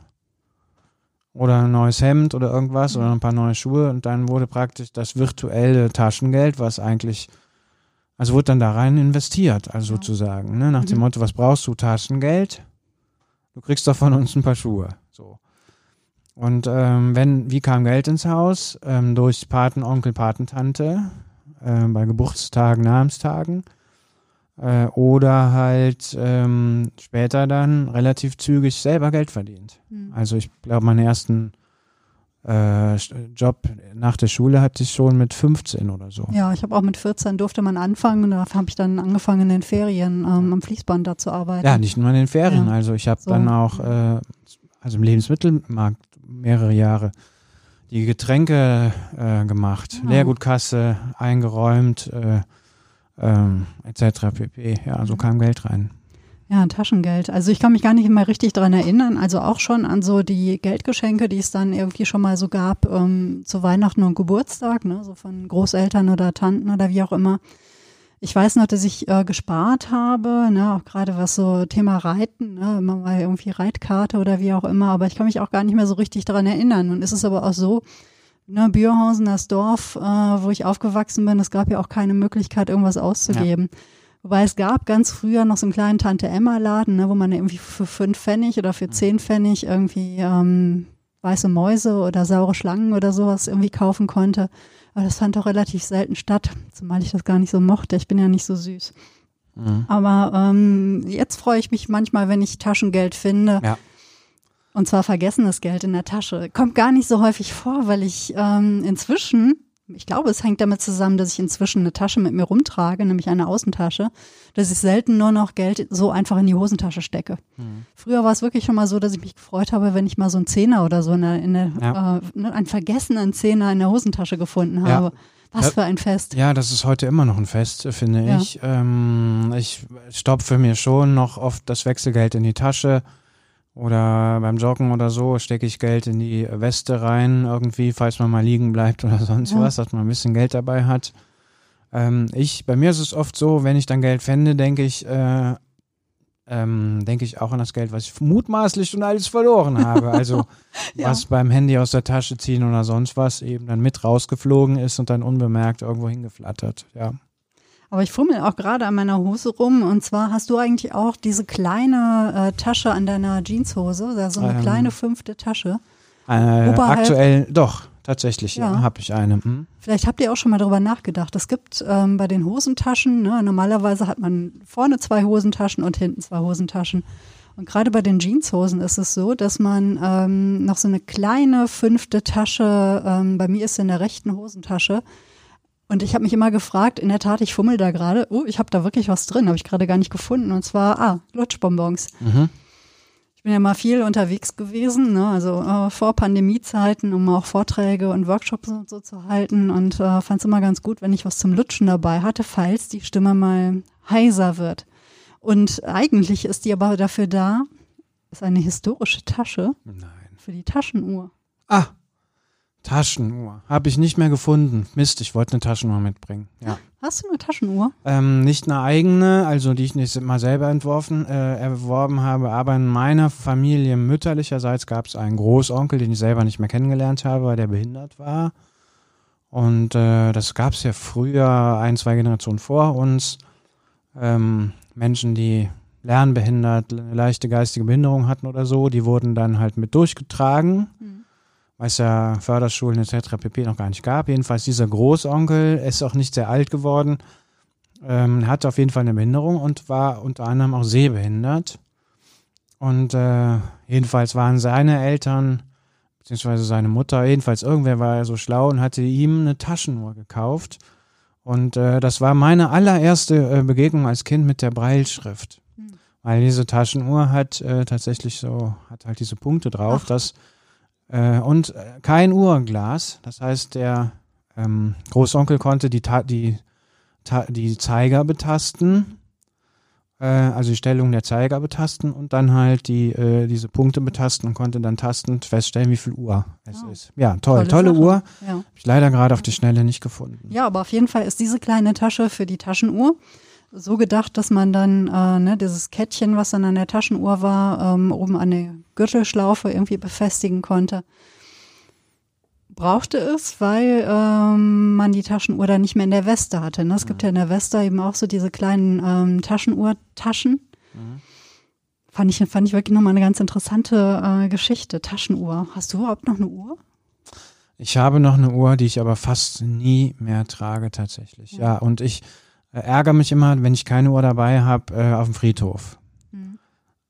oder ein neues Hemd oder irgendwas oder ein paar neue Schuhe und dann wurde praktisch das virtuelle Taschengeld, was eigentlich, also wurde dann da rein investiert, also sozusagen, ne? nach dem
Mhm.
Motto, was brauchst du? Taschengeld? Du kriegst doch von uns ein paar Schuhe. So. Und ähm, wenn, wie kam Geld ins Haus? Ähm, durch Paten, Onkel, Patentante, äh, bei Geburtstagen, Namenstagen. Äh, oder halt ähm, später dann relativ zügig selber Geld verdient.
Mhm.
Also ich glaube, meinen ersten äh, Job nach der Schule hatte ich schon mit 15 oder so.
Ja, ich habe auch mit 14 durfte man anfangen und da habe ich dann angefangen in den Ferien ähm, am Fließband da zu arbeiten.
Ja, nicht nur in den Ferien.
Ja.
Also ich habe
So.
dann auch, äh, also im Lebensmittelmarkt mehrere Jahre die Getränke äh, gemacht,
Ja.
Leergutkasse eingeräumt, äh, ähm, etc. pp. Ja, so
Mhm.
kam Geld rein.
Ja, Taschengeld. Also ich kann mich gar nicht mehr richtig dran erinnern. Also auch schon an so die Geldgeschenke, die es dann irgendwie schon mal so gab ähm, zu Weihnachten und Geburtstag, ne, so von Großeltern oder Tanten oder wie auch immer. Ich weiß noch, dass ich äh, gespart habe, ne, auch gerade was so Thema Reiten, ne, immer mal irgendwie Reitkarte oder wie auch immer, aber ich kann mich auch gar nicht mehr so richtig daran erinnern. Und es ist aber auch so, ne, Bürhausen, das Dorf, äh, wo ich aufgewachsen bin, es gab ja auch keine Möglichkeit, irgendwas auszugeben. Wobei es gab ganz früher noch so einen kleinen Tante-Emma-Laden, ne, wo man irgendwie für fünf Pfennig oder für zehn Pfennig irgendwie ähm, weiße Mäuse oder saure Schlangen oder sowas irgendwie kaufen konnte. Aber das fand doch relativ selten statt, zumal ich das gar nicht so mochte. Ich bin ja nicht so süß.
Mhm.
Aber ähm, jetzt freue ich mich manchmal, wenn ich Taschengeld finde.
Ja.
Und zwar vergessenes Geld in der Tasche. Kommt gar nicht so häufig vor, weil ich ähm, inzwischen, ich glaube, es hängt damit zusammen, dass ich inzwischen eine Tasche mit mir rumtrage, nämlich eine Außentasche, dass ich selten nur noch Geld so einfach in die Hosentasche stecke.
Mhm.
Früher war es wirklich schon mal so, dass ich mich gefreut habe, wenn ich mal so einen Zehner oder so in der, in der
Ja.
äh, ne, einen vergessenen Zehner in der Hosentasche gefunden
Ja.
habe. Was
Ja.
für ein Fest.
Ja, das ist heute immer noch ein Fest, finde
Ja.
ich. Ähm, ich stopfe mir schon noch oft das Wechselgeld in die Tasche oder beim Joggen oder so stecke ich Geld in die Weste rein, irgendwie, falls man mal liegen bleibt oder <laughs> sonst
Ja.
was, dass man ein bisschen Geld dabei hat. Ähm, ich, bei mir ist es oft so, wenn ich dann Geld fände, denke ich, äh, ähm, denke ich auch an das Geld, was ich mutmaßlich schon alles verloren habe. Also <laughs>
Ja.
was beim Handy aus der Tasche ziehen oder sonst was eben dann mit rausgeflogen ist und dann unbemerkt irgendwo hingeflattert. Ja.
Aber ich fummel auch gerade an meiner Hose rum. Und zwar hast du eigentlich auch diese kleine äh, Tasche an deiner Jeanshose, also so eine
Ähm,
kleine fünfte Tasche.
Äh, aktuell, doch, tatsächlich, ja,
Ja.
habe ich eine. Hm?
Vielleicht habt ihr auch schon mal darüber nachgedacht. Es gibt ähm, bei den Hosentaschen, ne, normalerweise hat man vorne zwei Hosentaschen und hinten zwei Hosentaschen. Und gerade bei den Jeanshosen ist es so, dass man ähm, noch so eine kleine fünfte Tasche, ähm, bei mir ist sie in der rechten Hosentasche. Und ich habe mich immer gefragt, in der Tat, ich fummel da gerade, oh, ich habe da wirklich was drin, habe ich gerade gar nicht gefunden. Und zwar, ah, Lutschbonbons.
Mhm.
Ich bin ja mal viel unterwegs gewesen, ne? also äh, vor Pandemiezeiten, um auch Vorträge und Workshops und so zu halten und äh, fand es immer ganz gut, wenn ich was zum Lutschen dabei hatte, falls die Stimme mal heiser wird. Und eigentlich ist die aber dafür da, ist eine historische Tasche
Nein.
für die Taschenuhr.
Ah, Taschenuhr. Habe ich nicht mehr gefunden. Mist, ich wollte eine Taschenuhr mitbringen. Ja.
Hast du eine Taschenuhr?
Ähm, nicht eine eigene, also die ich nicht mal selber entworfen, äh, erworben habe, aber in meiner Familie mütterlicherseits gab es einen Großonkel, den ich selber nicht mehr kennengelernt habe, weil der behindert war. Und äh, das gab es ja früher ein, zwei Generationen vor uns. Ähm, Menschen, die lernbehindert, eine leichte geistige Behinderung hatten oder so, die wurden dann halt mit durchgetragen weil es ja Förderschulen etc. pp. noch gar nicht gab. Jedenfalls dieser Großonkel ist auch nicht sehr alt geworden, ähm, hatte auf jeden Fall eine Behinderung und war unter anderem auch sehbehindert. Und äh, jedenfalls waren seine Eltern, beziehungsweise seine Mutter, jedenfalls irgendwer war ja so schlau und hatte ihm eine Taschenuhr gekauft. Und äh, das war meine allererste äh, Begegnung als Kind mit der Breilschrift.
Hm.
Weil diese Taschenuhr hat äh, tatsächlich so, hat halt diese Punkte drauf,
Ach.
dass äh, und äh, kein Uhrenglas. Das heißt, der ähm, Großonkel konnte die, Ta die, Ta die Zeiger betasten äh, also die Stellung der Zeiger betasten und dann halt die, äh, diese Punkte betasten und konnte dann tastend feststellen, wie viel Uhr es
Ah.
ist. Ja, toll,
Tolle
tolle. Uhr.
Ja.
Hab ich leider gerade auf die Schnelle nicht gefunden.
Ja, aber auf jeden Fall ist diese kleine Tasche für die Taschenuhr so gedacht, dass man dann äh, ne, dieses Kettchen, was dann an der Taschenuhr war, ähm, oben an der Gürtelschlaufe irgendwie befestigen konnte. Brauchte es, weil ähm, man die Taschenuhr dann nicht mehr in der Weste hatte. Ne? Es gibt ja in der Weste eben auch so diese kleinen ähm, Taschenuhrtaschen. Fand ich, fand ich wirklich nochmal eine ganz interessante äh, Geschichte. Taschenuhr. Hast du überhaupt noch eine Uhr?
Ich habe noch eine Uhr, die ich aber fast nie mehr trage tatsächlich.
Ja.
Ja, und ich äh, ärgere mich immer, wenn ich keine Uhr dabei habe, äh, auf dem Friedhof.
Mhm.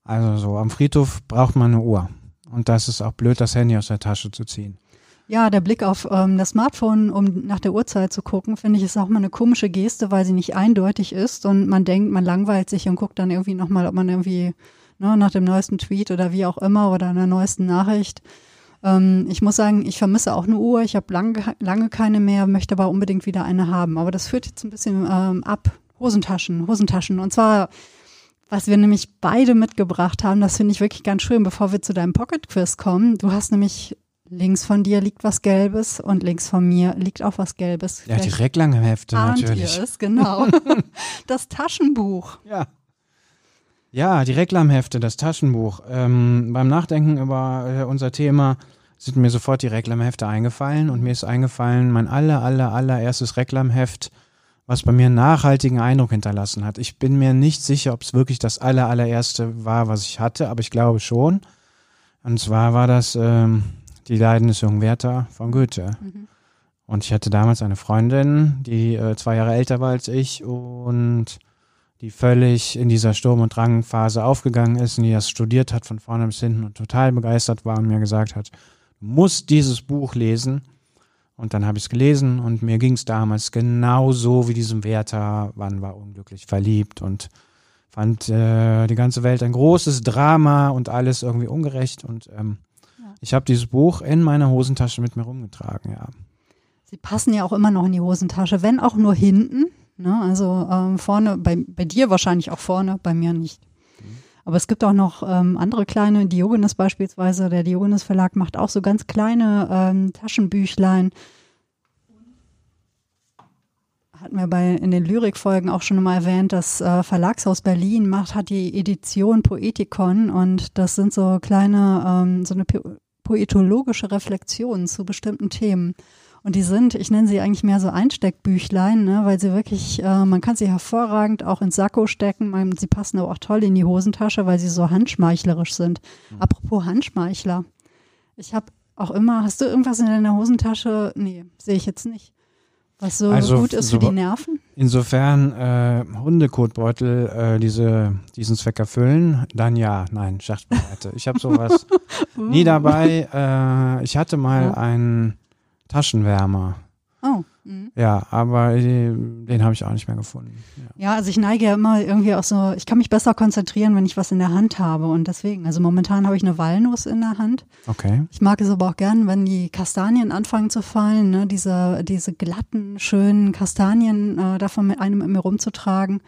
Also so, am Friedhof braucht man eine Uhr. Und das ist auch blöd, das Handy aus der Tasche zu ziehen.
Ja, der Blick auf ähm, das Smartphone, um nach der Uhrzeit zu gucken, finde ich, ist auch mal eine komische Geste, weil sie nicht eindeutig ist und man denkt, man langweilt sich und guckt dann irgendwie nochmal, ob man irgendwie ne, nach dem neuesten Tweet oder wie auch immer oder einer neuesten Nachricht. Ähm, ich muss sagen, ich vermisse auch eine Uhr. Ich habe lange, lange keine mehr, möchte aber unbedingt wieder eine haben. Aber das führt jetzt ein bisschen ähm, ab. Hosentaschen, Hosentaschen. Und zwar, was wir nämlich beide mitgebracht haben, das finde ich wirklich ganz schön, bevor wir zu deinem Pocket Quiz kommen. Du hast nämlich links von dir liegt was Gelbes und links von mir liegt auch was Gelbes.
Ja,
Vielleicht
direkt lange Hefte
ahnt
natürlich.
Ihr es, genau. <laughs> das Taschenbuch.
Ja. Ja, die Reklamhefte, das Taschenbuch. Ähm, beim Nachdenken über äh, unser Thema sind mir sofort die Reklamhefte eingefallen und mir ist eingefallen, mein aller, aller, allererstes Reklamheft, was bei mir einen nachhaltigen Eindruck hinterlassen hat. Ich bin mir nicht sicher, ob es wirklich das aller, allererste war, was ich hatte, aber ich glaube schon. Und zwar war das ähm, Die Leiden des jungen Werther von Goethe.
Mhm.
Und ich hatte damals eine Freundin, die äh, zwei Jahre älter war als ich und die völlig in dieser Sturm- und Drangphase aufgegangen ist und die das studiert hat von vorne bis hinten und total begeistert war und mir gesagt hat, du musst dieses Buch lesen. Und dann habe ich es gelesen und mir ging es damals genauso wie diesem Werther. Wann war unglücklich verliebt und fand äh, die ganze Welt ein großes Drama und alles irgendwie ungerecht. Und ähm,
Ja.
ich habe dieses Buch in meiner Hosentasche mit mir rumgetragen, ja.
Sie passen ja auch immer noch in die Hosentasche, wenn auch nur hinten. Ne? Also ähm, vorne, bei, bei dir wahrscheinlich auch vorne, bei mir nicht. Aber es gibt auch noch ähm, andere kleine, Diogenes beispielsweise, der Diogenes Verlag macht auch so ganz kleine ähm, Taschenbüchlein. Hatten wir bei in den Lyrikfolgen auch schon mal erwähnt, das äh, Verlagshaus Berlin macht, hat die Edition Poetikon und das sind so kleine, ähm, so eine po poetologische Reflexionen zu bestimmten Themen. Und die sind, ich nenne sie eigentlich mehr so Einsteckbüchlein, ne, weil sie wirklich, äh, man kann sie hervorragend auch ins Sakko stecken. Man, sie passen aber auch toll in die Hosentasche, weil sie so handschmeichlerisch sind. Apropos Handschmeichler. Ich habe auch immer, hast du irgendwas in deiner Hosentasche? Nee, sehe ich jetzt nicht. Was so
Also,
gut ist
so-
für die Nerven?
Insofern äh, Hundekotbeutel äh, diese, diesen Zweck erfüllen, dann ja, nein, Scherz beiseite. Ich habe sowas <laughs> nie dabei. Äh, ich hatte mal
Ja.
einen Taschenwärmer.
Oh. mhm.
Ja, aber den habe ich auch nicht mehr gefunden. Ja.
Ja, also ich neige ja immer irgendwie auch so, ich kann mich besser konzentrieren, wenn ich was in der Hand habe und deswegen, also momentan habe ich eine Walnuss in der Hand.
Okay.
Ich mag es aber auch gern, wenn die Kastanien anfangen zu fallen, ne? diese, diese glatten, schönen Kastanien äh, davon mit einem mit mir rumzutragen.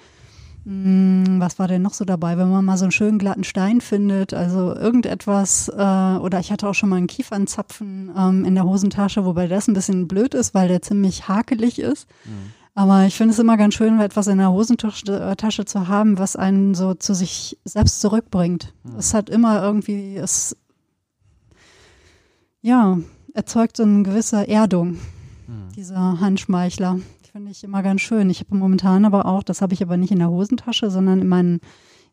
Hm, was war denn noch so dabei, wenn man mal so einen schönen glatten Stein findet, also irgendetwas, äh, oder ich hatte auch schon mal einen Kiefernzapfen ähm, in der Hosentasche, wobei das ein bisschen blöd ist, weil der ziemlich hakelig ist. Aber ich finde es immer ganz schön, etwas in der Hosentasche Tasche zu haben, was einen so zu sich selbst zurückbringt. Es hat immer irgendwie, es ja, erzeugt so eine gewisse Erdung, dieser Handschmeichler. Finde ich immer ganz schön. Ich habe momentan aber auch, das habe ich aber nicht in der Hosentasche, sondern in, meinen,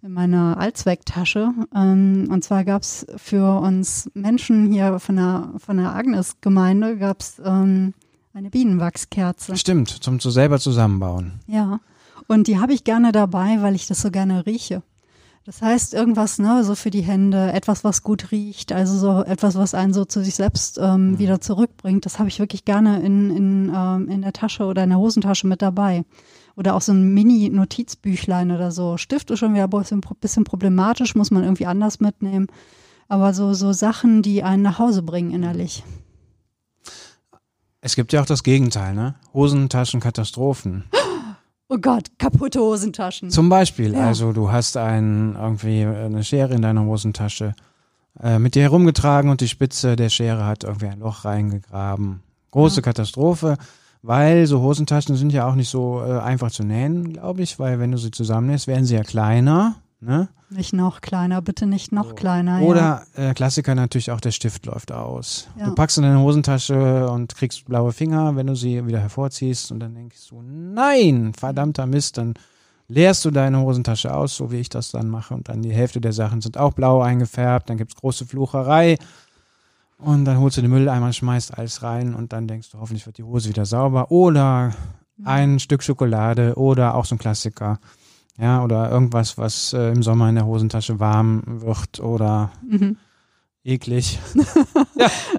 in meiner Allzwecktasche. Ähm, und zwar gab es für uns Menschen hier von der, von der Agnes-Gemeinde gab es ähm, eine Bienenwachskerze.
Stimmt, zum zu selber zusammenbauen.
Ja. Und die habe ich gerne dabei, weil ich das so gerne rieche. Das heißt, irgendwas, ne, so für die Hände, etwas, was gut riecht, also so etwas, was einen so zu sich selbst ähm, wieder zurückbringt, das habe ich wirklich gerne in, in, ähm, in der Tasche oder in der Hosentasche mit dabei. Oder auch so ein Mini-Notizbüchlein oder so. Stift ist schon wieder ein bisschen, problematisch, muss man irgendwie anders mitnehmen. Aber so, so Sachen, die einen nach Hause bringen innerlich.
Es gibt ja auch das Gegenteil, ne? Hosentaschenkatastrophen. <laughs>
Oh Gott, kaputte Hosentaschen.
Zum Beispiel,
Ja.
also du hast ein, irgendwie eine Schere in deiner Hosentasche äh, mit dir herumgetragen und die Spitze der Schere hat irgendwie ein Loch reingegraben. Große
Ja.
Katastrophe, weil so Hosentaschen sind ja auch nicht so äh, einfach zu nähen, glaube ich, weil wenn du sie zusammennähst, werden sie ja kleiner. Ne?
Nicht noch kleiner, bitte nicht noch
So.
kleiner. ja.
Oder äh, Klassiker natürlich auch, der Stift läuft aus.
Ja.
Du packst in deine Hosentasche und kriegst blaue Finger, wenn du sie wieder hervorziehst und dann denkst du, nein, verdammter Mist, dann leerst du deine Hosentasche aus, so wie ich das dann mache und dann die Hälfte der Sachen sind auch blau eingefärbt, dann gibt's große Flucherei und dann holst du den Mülleimer, schmeißt alles rein und dann denkst du, hoffentlich wird die Hose wieder sauber oder ein Stück Schokolade oder auch so ein Klassiker. Ja, oder irgendwas, was äh, im Sommer in der Hosentasche warm wird oder
Mhm.
eklig. <laughs>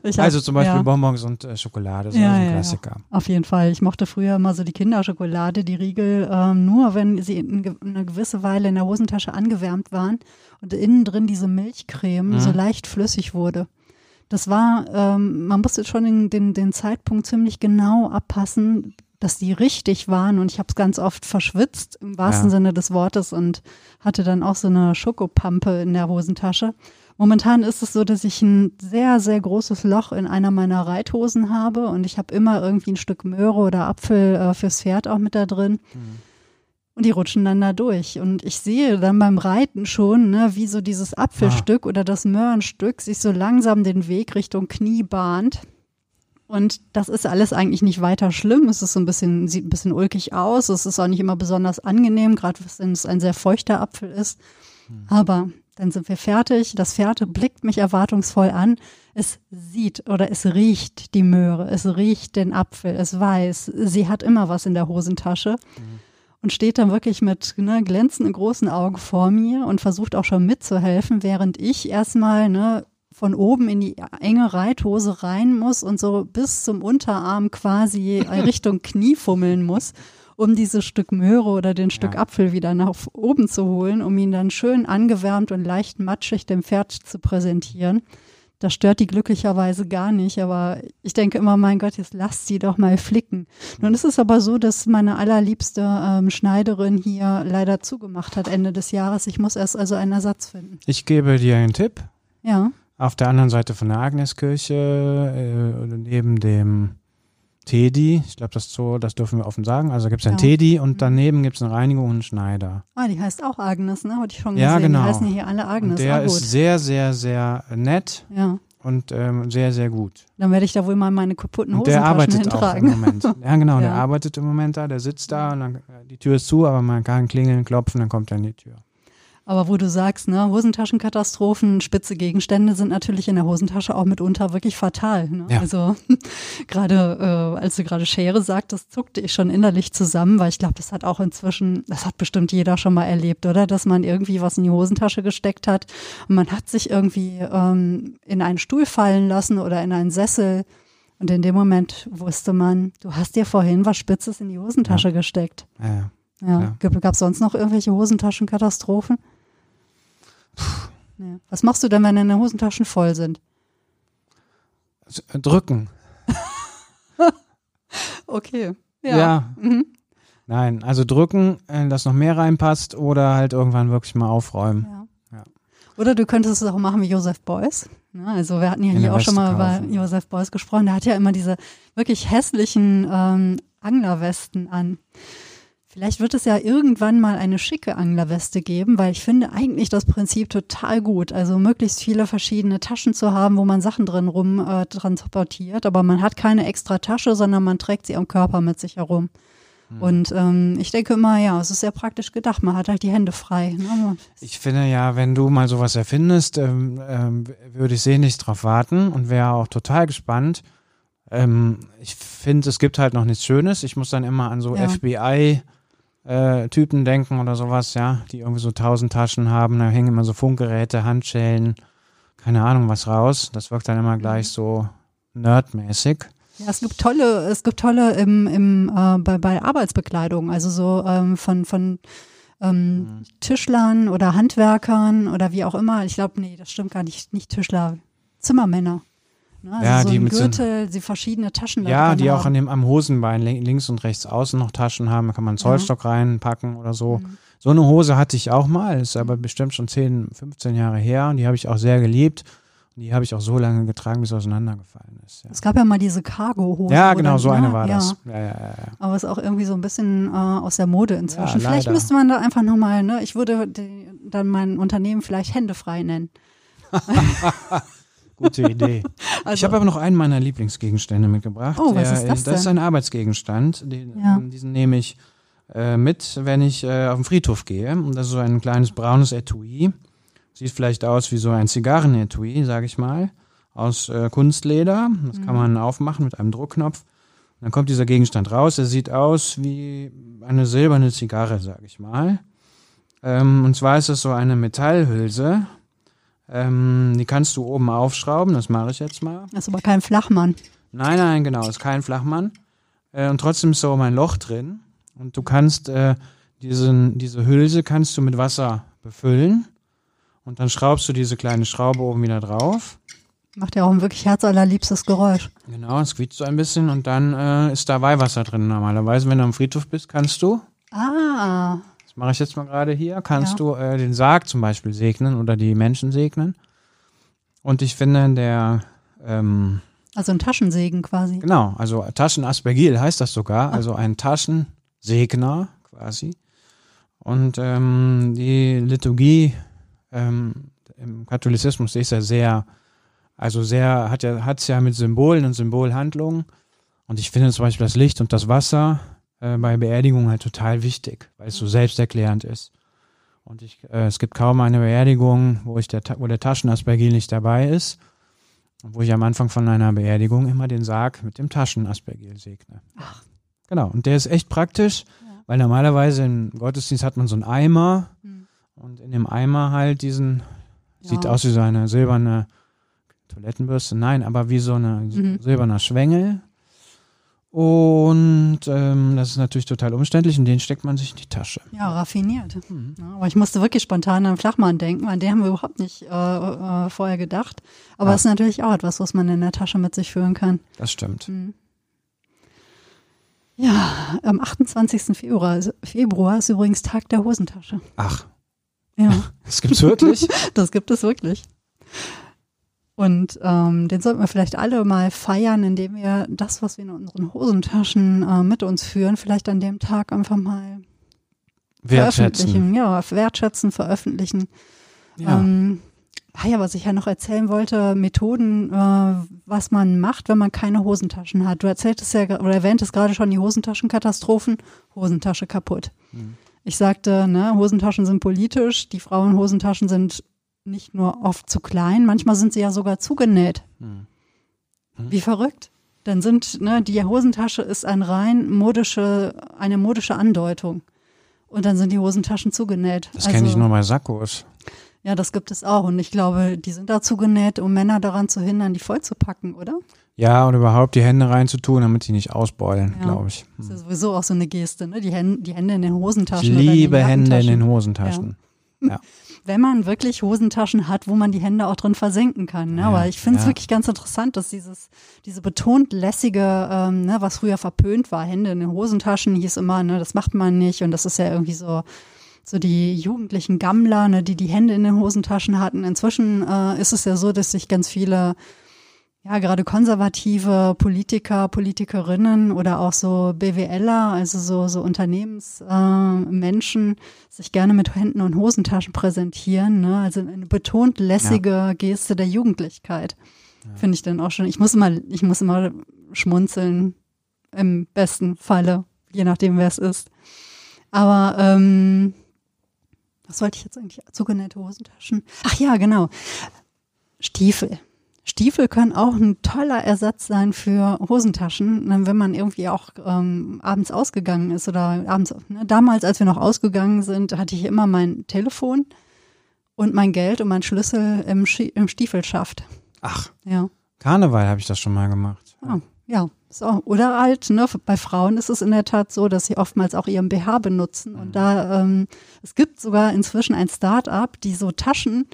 Ich hab-
also zum Beispiel
ja.
Bonbons und äh, Schokolade, so
Ja,
ein
ja, ja.
Klassiker.
Auf jeden Fall. Ich mochte früher immer so die Kinderschokolade, die Riegel, ähm, nur wenn sie eine gewisse Weile in der Hosentasche angewärmt waren und innen drin diese Milchcreme
Mhm.
so leicht flüssig wurde. Das war, ähm, man musste schon den, den, den Zeitpunkt ziemlich genau abpassen, dass die richtig waren und ich habe es ganz oft verschwitzt im wahrsten
Ja.
Sinne des Wortes und hatte dann auch so eine Schokopampe in der Hosentasche. Momentan ist es so, dass ich ein sehr, sehr großes Loch in einer meiner Reithosen habe und ich habe immer irgendwie ein Stück Möhre oder Apfel äh, fürs Pferd auch mit da drin. Und die rutschen dann da durch. Und ich sehe dann beim Reiten schon, ne, wie so dieses Apfelstück oder das Möhrenstück sich so langsam den Weg Richtung Knie bahnt. Und das ist alles eigentlich nicht weiter schlimm. Es ist so ein bisschen, sieht ein bisschen ulkig aus. Es ist auch nicht immer besonders angenehm, gerade wenn es ein sehr feuchter Apfel ist. Aber dann sind wir fertig. Das Pferd blickt mich erwartungsvoll an. Es sieht oder es riecht die Möhre. Es riecht den Apfel. Es weiß, sie hat immer was in der Hosentasche. Und steht dann wirklich mit ne, glänzenden großen Augen vor mir und versucht auch schon mitzuhelfen, während ich erstmal ne, von oben in die enge Reithose rein muss und so bis zum Unterarm quasi <laughs> Richtung Knie fummeln muss, um dieses Stück Möhre oder den Stück
Ja.
Apfel wieder nach oben zu holen, um ihn dann schön angewärmt und leicht matschig dem Pferd zu präsentieren. Das stört die glücklicherweise gar nicht, aber ich denke immer, mein Gott, jetzt lasst sie doch mal flicken. Nun ist es aber so, dass meine allerliebste ähm, Schneiderin hier leider zugemacht hat Ende des Jahres. Ich muss erst also einen Ersatz finden.
Ich gebe dir einen Tipp.
Ja.
Auf der anderen Seite von der Agneskirche, äh, neben dem Tedi, ich glaube, das das dürfen wir offen sagen. Also gibt es ein
Ja.
Tedi
Mhm.
und daneben gibt es eine Reinigung und einen Schneider.
Ah, die heißt auch Agnes, ne? Hatte ich schon
Ja,
gesehen.
genau.
Die heißen hier alle Agnes.
Und der
ah,
ist sehr, sehr, sehr nett
ja.
und ähm, sehr, sehr gut.
Dann werde ich da wohl mal meine kaputten
Und der
Hosentaschen
arbeitet auch im. Moment. <laughs> Ja, genau, der
Ja.
arbeitet im Moment da, der sitzt da und dann, äh, die Tür ist zu, aber man kann klingeln, klopfen, dann kommt er in die Tür.
Aber wo du sagst, ne, Hosentaschenkatastrophen, spitze Gegenstände sind natürlich in der Hosentasche auch mitunter wirklich fatal. Ne?
Ja.
Also <laughs> gerade, äh, als du gerade Schere sagtest, zuckte ich schon innerlich zusammen, weil ich glaube, das hat auch inzwischen, das hat bestimmt jeder schon mal erlebt, oder? Dass man irgendwie was in die Hosentasche gesteckt hat und man hat sich irgendwie ähm, in einen Stuhl fallen lassen oder in einen Sessel. Und in dem Moment wusste man, du hast dir vorhin was Spitzes in die Hosentasche gesteckt.
Ja, ja.
Ja.
Ja.
Gab es sonst noch irgendwelche Hosentaschenkatastrophen? Ja. Was machst du denn, wenn deine Hosentaschen voll sind?
S- äh, Drücken. <laughs>
Okay.
Ja.
Mhm.
Nein, also drücken, äh, dass noch mehr reinpasst oder halt irgendwann wirklich mal aufräumen.
ja.
Ja.
Oder du könntest es auch machen wie Josef Beuys. Ne, also wir hatten ja hier auch schon mal über. Josef Beuys gesprochen. Der hat ja immer diese wirklich hässlichen ähm, Anglerwesten an. Vielleicht wird es ja irgendwann mal eine schicke Anglerweste geben, weil ich finde eigentlich das Prinzip total gut. Also möglichst viele verschiedene Taschen zu haben, wo man Sachen drin rum äh, transportiert, aber man hat keine extra Tasche, sondern man trägt sie am Körper mit sich herum. Und ähm, ich denke immer, ja, es ist sehr praktisch gedacht. Man hat halt die Hände frei. Ne?
Ich finde ja, wenn du mal sowas erfindest, ähm, ähm, würde ich sehnlich drauf warten und wäre auch total gespannt. Ähm, ich finde, es gibt halt noch nichts Schönes. Ich muss dann immer an so
Ja.
FBI-Typen denken oder sowas, ja, die irgendwie so tausend Taschen haben. Da hängen immer so Funkgeräte, Handschellen, keine Ahnung was raus. Das wirkt dann immer gleich so nerdmäßig.
Ja, es gibt tolle, es gibt tolle im, im, äh, bei, bei Arbeitsbekleidung, also so ähm, von, von ähm, Tischlern oder Handwerkern oder wie auch immer. Ich glaube, nee, das stimmt gar nicht, nicht Tischler, Zimmermänner. Ne? Also
Ja,
so
die mit so-
Gürtel, die verschiedene Taschen
Ja, die auch an dem, am Hosenbein lin- links und rechts außen noch Taschen haben. Da kann man einen Zollstock reinpacken oder so.
Mhm.
So eine Hose hatte ich auch mal, ist aber bestimmt schon 10, 15 Jahre her und die habe ich auch sehr geliebt. Und die habe ich auch so lange getragen, bis sie auseinandergefallen ist. Ja,
Es gab ja mal diese Cargo-Hose.
ja genau,
dann,
so
ne,
eine war
ja,
das. Ja, ja, ja, ja.
Aber ist auch irgendwie so ein bisschen äh, aus der Mode inzwischen.
Ja,
vielleicht müsste man da einfach nochmal, ne, ich würde die, dann mein Unternehmen vielleicht händefrei nennen. <laughs> <laughs>
Gute Idee. <laughs>
Also,
ich habe aber noch einen meiner Lieblingsgegenstände mitgebracht.
Oh, was
Der-
ist das
Das ist
denn?
ein Arbeitsgegenstand. Den,
Ja.
diesen nehme ich äh, mit, wenn ich äh, auf den Friedhof gehe. Und das ist so ein kleines braunes Etui. Sieht vielleicht aus wie so ein Zigarrenetui, sage ich mal, aus äh, Kunstleder. Das kann man aufmachen mit einem Druckknopf. Dann kommt dieser Gegenstand raus. Er sieht aus wie eine silberne Zigarre, sage ich mal. Ähm, und zwar ist es so eine Metallhülse. Ähm, die kannst du oben aufschrauben. Das mache ich jetzt mal.
das ist aber kein Flachmann.
Nein, nein, genau, ist kein Flachmann. Äh, und trotzdem ist so ein Loch drin. Und du kannst äh, diesen, diese Hülse kannst du mit Wasser befüllen. Und dann schraubst du diese kleine Schraube oben wieder drauf.
Macht ja auch ein wirklich herzallerliebstes Geräusch.
Genau, es quietscht so ein bisschen und dann äh, ist da Weihwasser drin normalerweise. Wenn du am Friedhof bist, kannst du,
Ah,
das mache ich jetzt mal gerade hier, kannst
Ja.
du äh, den Sarg zum Beispiel segnen oder die Menschen segnen. Und ich finde, der ähm,
also ein Taschensegen quasi.
Genau, also Taschenaspergil heißt das sogar, also ein Taschensegner quasi. Und ähm, die Liturgie ähm, im Katholizismus ist ja sehr, also sehr, hat ja, hat's ja mit Symbolen und Symbolhandlungen. Und ich finde zum Beispiel das Licht und das Wasser äh, bei Beerdigungen halt total wichtig, weil es so selbsterklärend ist. Und ich, äh, es gibt kaum eine Beerdigung, wo ich der, wo der Taschenaspergil nicht dabei ist. Und wo ich am Anfang von einer Beerdigung immer den Sarg mit dem Taschenaspergil segne.
Ach.
Genau. Und der ist echt praktisch,
Ja.
weil normalerweise im Gottesdienst hat man so einen Eimer
Hm.
und in dem Eimer halt diesen, sieht
Ja.
aus wie so eine silberne Toilettenbürste, nein, aber wie so eine
Mhm.
silberner Schwengel. Und ähm, das ist natürlich total umständlich und den steckt man sich in die Tasche.
Ja, raffiniert.
Mhm.
Ja, aber ich musste wirklich spontan an Flachmann denken, an den haben wir überhaupt nicht äh, äh, vorher gedacht. Aber
Ja.
es ist natürlich auch etwas, was man in der Tasche mit sich führen kann.
Das stimmt.
Mhm. Ja, am 28. Februar, Februar ist übrigens Tag der Hosentasche.
Ach,
Ja, <laughs>
das gibt's wirklich? <laughs>
das gibt es wirklich. Und ähm, den sollten wir vielleicht alle mal feiern, indem wir das, was wir in unseren Hosentaschen äh, mit uns führen, vielleicht an dem Tag einfach mal
Wertschätzen.
veröffentlichen. Ja, wertschätzen, veröffentlichen.
Ja.
Ähm, ah ja, was ich ja noch erzählen wollte, Methoden, äh, was man macht, wenn man keine Hosentaschen hat. Du erzähltest ja oder erwähntest gerade schon die Hosentaschenkatastrophen, Hosentasche kaputt.
Mhm.
Ich sagte, ne, Hosentaschen sind politisch, die Frauenhosentaschen sind nicht nur oft zu klein, manchmal sind sie ja sogar zugenäht.
Hm.
Wie verrückt. Dann sind, ne, die Hosentasche ist ein rein modische, eine modische Andeutung. Und dann sind die Hosentaschen zugenäht.
Das kenne ich nur bei Sakkos.
Ja, das gibt es auch. Und ich glaube, die sind dazu genäht, um Männer daran zu hindern, die vollzupacken, oder?
Ja, und überhaupt die Hände reinzutun, damit die nicht ausbeulen,
Ja.
glaube ich.
Das ist
Hm.
ja sowieso auch so eine Geste, ne? Die Hände, die Hände in den
Ich
Hosentaschen. in den
liebe Hände in den Hosentaschen.
Wenn man wirklich Hosentaschen hat, wo man die Hände auch drin versenken kann. Ne?
Ja,
Aber ich finde es
ja.
wirklich ganz interessant, dass dieses, diese betont lässige, ähm, ne, was früher verpönt war, Hände in den Hosentaschen, hieß immer, ne, das macht man nicht. Und das ist ja irgendwie so, so die jugendlichen Gammler, ne, die die Hände in den Hosentaschen hatten. Inzwischen äh, ist es ja so, dass sich ganz viele ja, gerade konservative Politiker, Politikerinnen oder auch so BWLer, also so, so Unternehmensmenschen, äh, sich gerne mit Händen und Hosentaschen präsentieren. Ne? Also eine betont lässige Geste der Jugendlichkeit. Finde ich dann auch schon. Ich muss immer, ich muss immer schmunzeln, im besten Falle, je nachdem, wer es ist. Aber ähm, was wollte ich jetzt eigentlich? Zugenähte Hosentaschen? Ach ja, genau. Stiefel. Stiefel können auch ein toller Ersatz sein für Hosentaschen, ne, wenn man irgendwie auch ähm, abends ausgegangen ist oder abends. Ne, damals, als wir noch ausgegangen sind, hatte ich immer mein Telefon und mein Geld und mein Schlüssel im, Schi im Stiefelschaft.
Ach,
Ja.
Karneval habe ich das schon mal gemacht.
Ah, ja. So. Oder halt, ne, bei Frauen ist es in der Tat so, dass sie oftmals auch ihren BH benutzen. Und da, ähm, es gibt sogar inzwischen ein Start-up, die so Taschen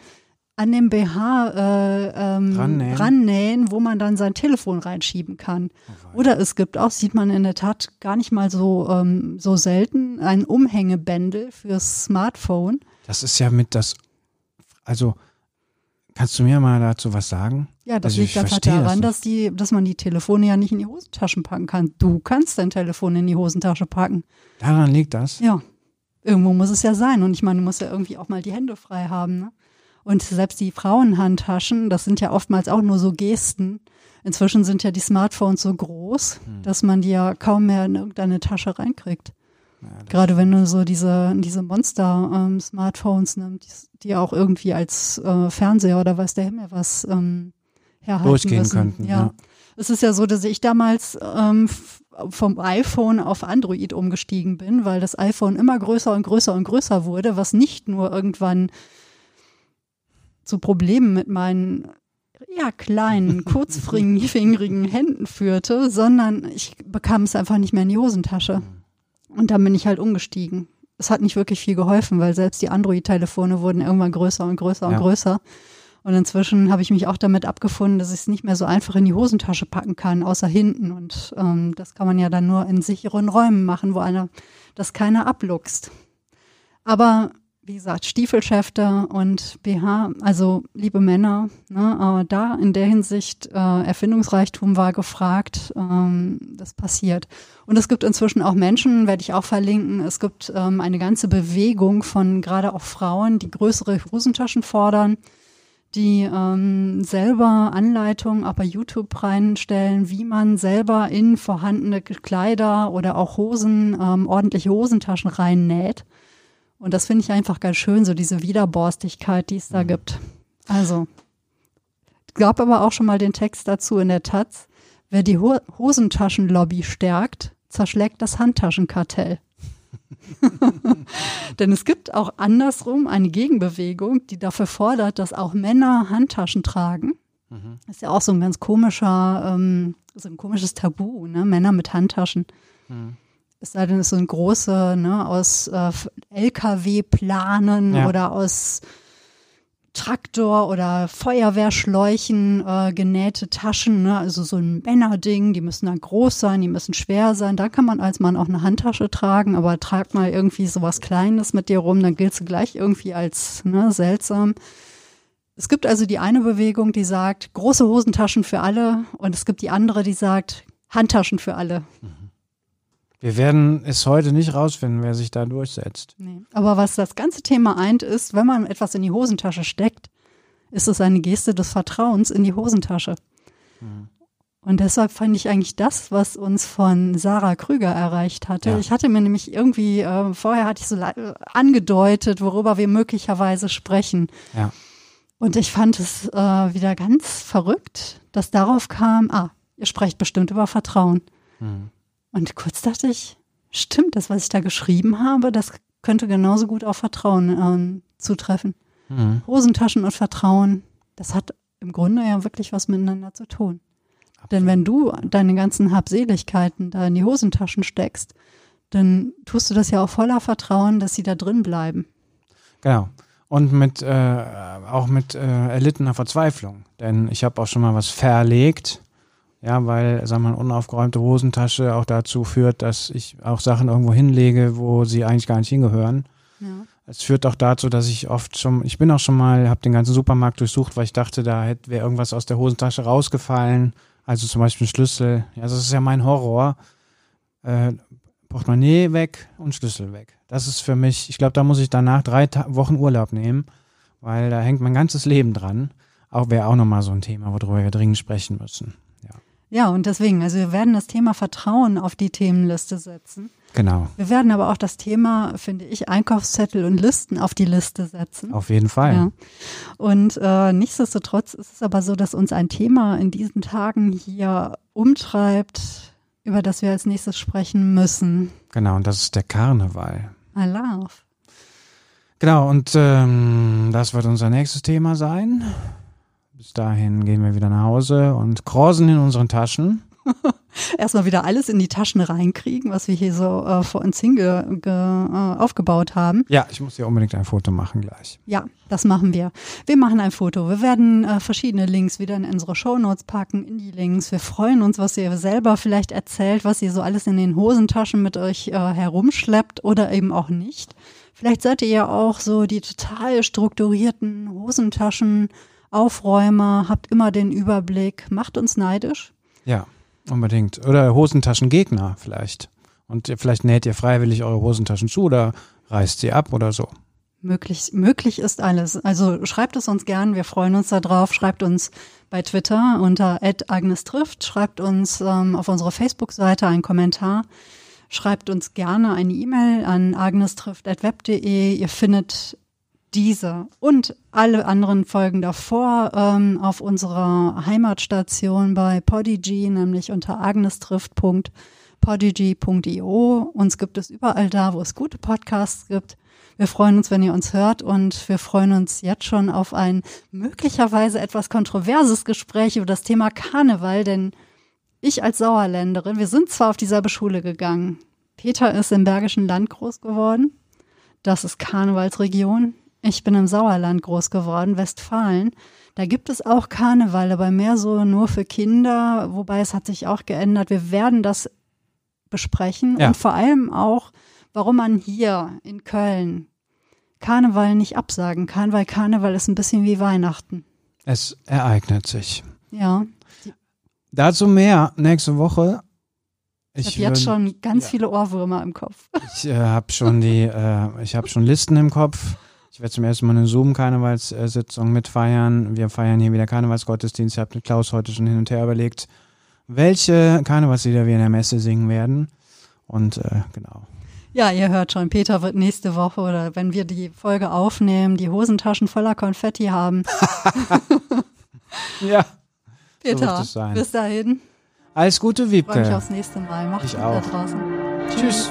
an dem BH äh, ähm,
Rannähen.
rannähen, wo man dann sein Telefon reinschieben kann. Oder es gibt auch, sieht man in der Tat gar nicht mal so, ähm, so selten, ein Umhängebändel fürs Smartphone.
Das ist ja mit das, also kannst du mir mal dazu was sagen?
Ja, das
Also
liegt einfach
das
daran,
nicht.
dass, die, dass man die Telefone ja nicht in die Hosentaschen packen kann. Du kannst dein Telefon in die Hosentasche packen.
Daran liegt das.
Ja, irgendwo muss es ja sein. Und ich meine, du musst ja irgendwie auch mal die Hände frei haben. Ne? Und selbst die Frauenhandtaschen, das sind ja oftmals auch nur so Gesten. Inzwischen sind ja die Smartphones so groß,
Hm.
dass man die ja kaum mehr in irgendeine Tasche reinkriegt.
Ja,
Gerade wenn du so diese, diese Monster-Smartphones nimmst, die auch irgendwie als äh, Fernseher oder weiß der Himmel was ähm, herhalten
Durchgehen
müssen.
könnten, ja.
Es ist ja so, dass ich damals ähm, vom iPhone auf Android umgestiegen bin, weil das iPhone immer größer und größer und größer wurde, was nicht nur irgendwann zu Problemen mit meinen ja, kleinen, <laughs> kurzfingerigen Händen führte, sondern ich bekam es einfach nicht mehr in die Hosentasche. Und dann bin ich halt umgestiegen. Es hat nicht wirklich viel geholfen, weil selbst die Android-Telefone wurden irgendwann größer und größer und
Ja.
größer. Und inzwischen habe ich mich auch damit abgefunden, dass ich es nicht mehr so einfach in die Hosentasche packen kann, außer hinten. Und ähm, das kann man ja dann nur in sicheren Räumen machen, wo einer das keiner abluchst. Aber wie gesagt, Stiefelschäfte und BH, also liebe Männer, ne, äh, da in der Hinsicht äh, Erfindungsreichtum war gefragt, ähm, das passiert. Und es gibt inzwischen auch Menschen, werde ich auch verlinken, es gibt ähm, eine ganze Bewegung von gerade auch Frauen, die größere Hosentaschen fordern, die ähm, selber Anleitungen auch bei YouTube reinstellen, wie man selber in vorhandene Kleider oder auch Hosen ähm, ordentliche Hosentaschen reinnäht. Und das finde ich einfach ganz schön, so diese Widerborstigkeit, die es da gibt. Also, gab aber auch schon mal den Text dazu in der Taz. Wer die Ho Hosentaschenlobby stärkt, zerschlägt das Handtaschenkartell. <laughs> Denn es gibt auch andersrum eine Gegenbewegung, die dafür fordert, dass auch Männer Handtaschen tragen. Das ist ja auch so ein ganz komischer, ähm, so ein komisches Tabu, ne? Männer mit Handtaschen. Es sei denn, es sind große, ne, aus äh, LKW-Planen
Ja.
oder aus Traktor- oder Feuerwehrschläuchen äh, genähte Taschen, ne? also so ein Männerding, die müssen dann groß sein, die müssen schwer sein. Da kann man als Mann auch eine Handtasche tragen, aber trag mal irgendwie sowas Kleines mit dir rum, dann giltst du gleich irgendwie als ne, seltsam. Es gibt also die eine Bewegung, die sagt, große Hosentaschen für alle und es gibt die andere, die sagt, Handtaschen für alle.
Wir werden es heute nicht rausfinden, wer sich da durchsetzt.
Nee. Aber was das ganze Thema eint, ist, wenn man etwas in die Hosentasche steckt, ist es eine Geste des Vertrauens in die Hosentasche. Und deshalb fand ich eigentlich das, was uns von Sarah Krüger erreicht hatte.
Ja.
Ich hatte mir nämlich irgendwie, äh, vorher hatte ich so angedeutet, worüber wir möglicherweise sprechen.
Ja.
Und ich fand es äh, wieder ganz verrückt, dass darauf kam, ah, ihr sprecht bestimmt über Vertrauen.
Mhm.
Und kurz dachte ich, stimmt, das, was ich da geschrieben habe, das könnte genauso gut auf Vertrauen ähm, zutreffen.
Mhm.
Hosentaschen und Vertrauen, das hat im Grunde ja wirklich was miteinander zu tun. Denn wenn du deine ganzen Habseligkeiten da in die Hosentaschen steckst, dann tust du das ja auch voller Vertrauen, dass sie da drin bleiben.
Genau. Und mit äh, auch mit äh, erlittener Verzweiflung. Denn ich habe auch schon mal was verlegt. Ja, weil, sagen wir mal, unaufgeräumte Hosentasche auch dazu führt, dass ich auch Sachen irgendwo hinlege, wo sie eigentlich gar nicht hingehören.
Ja.
Es führt auch dazu, dass ich oft schon, ich bin auch schon mal, habe den ganzen Supermarkt durchsucht, weil ich dachte, da hätte wäre irgendwas aus der Hosentasche rausgefallen. Also zum Beispiel ein Schlüssel. Ja, das ist ja mein Horror. Äh, Portemonnaie weg und Schlüssel weg. Das ist für mich, ich glaube, da muss ich danach drei Ta Wochen Urlaub nehmen, weil da hängt mein ganzes Leben dran. Auch wäre auch nochmal so ein Thema, worüber wir dringend sprechen müssen. Ja,
Ja, und deswegen, also wir werden das Thema Vertrauen auf die Themenliste setzen.
genau.
Wir werden aber auch das Thema, finde ich, Einkaufszettel und Listen auf die Liste setzen.
Auf jeden Fall.
Ja. Und äh, nichtsdestotrotz ist es aber so, dass uns ein Thema in diesen Tagen hier umtreibt, über das wir als nächstes sprechen müssen.
Genau, und das ist der Karneval.
I love.
Genau, und ähm, das wird unser nächstes Thema sein. Bis dahin gehen wir wieder nach Hause und krosen in unseren Taschen. <laughs>
Erstmal wieder alles in die Taschen reinkriegen, was wir hier so äh, vor uns hinge ge, äh, aufgebaut haben.
Ja, ich muss hier unbedingt ein Foto machen gleich.
Ja, das machen wir. Wir machen ein Foto. Wir werden äh, verschiedene Links wieder in unsere Shownotes packen, in die Links. Wir freuen uns, was ihr selber vielleicht erzählt, was ihr so alles in den Hosentaschen mit euch äh, herumschleppt oder eben auch nicht. Vielleicht seid ihr ja auch so die total strukturierten Hosentaschen. Aufräumer, habt immer den Überblick, macht uns neidisch.
Ja, unbedingt. Oder Hosentaschengegner vielleicht. Und vielleicht näht ihr freiwillig eure Hosentaschen zu oder reißt sie ab oder so.
Möglich, möglich ist alles. Also schreibt es uns gern, wir freuen uns darauf. Schreibt uns bei Twitter unter Agnes trifft, schreibt uns ähm, auf unserer Facebook-Seite einen Kommentar, schreibt uns gerne eine E-Mail an agnestrifft.web.de. Ihr findet diese und alle anderen Folgen davor ähm, auf unserer Heimatstation bei Podigy, nämlich unter agnestrifft.podigy.io. Uns gibt es überall da, wo es gute Podcasts gibt. Wir freuen uns, wenn ihr uns hört und wir freuen uns jetzt schon auf ein möglicherweise etwas kontroverses Gespräch über das Thema Karneval, denn ich als Sauerländerin, wir sind zwar auf dieselbe Schule gegangen. Peter ist im Bergischen Land groß geworden. Das ist Karnevalsregion. Ich bin im Sauerland groß geworden, Westfalen. Da gibt es auch Karneval, aber mehr so nur für Kinder, wobei es hat sich auch geändert. Wir werden das besprechen
Ja.
und vor allem auch, warum man hier in Köln Karneval nicht absagen kann, weil Karneval ist ein bisschen wie Weihnachten.
Es ereignet sich.
Ja,
Dazu mehr nächste Woche.
ich habe jetzt schon ganz
ja.
viele Ohrwürmer im Kopf.
Ich äh, habe schon die, äh, ich habe schon Listen im Kopf. Ich werde zum ersten Mal eine Zoom-Karnevalssitzung mitfeiern. Wir feiern hier wieder Karnevalsgottesdienst. Ich habe mit Klaus heute schon hin und her überlegt, welche Karnevalslieder wir in der Messe singen werden. Und äh, genau.
Ja, ihr hört schon, Peter wird nächste Woche oder wenn wir die Folge aufnehmen, die Hosentaschen voller Konfetti haben. <laughs>
Ja.
Peter,
sein.
bis dahin.
Alles Gute,
Freue mich
Wiebke.
aufs nächste Mal. Macht's
Ich
gut da
auch.
draußen.
Tschüss.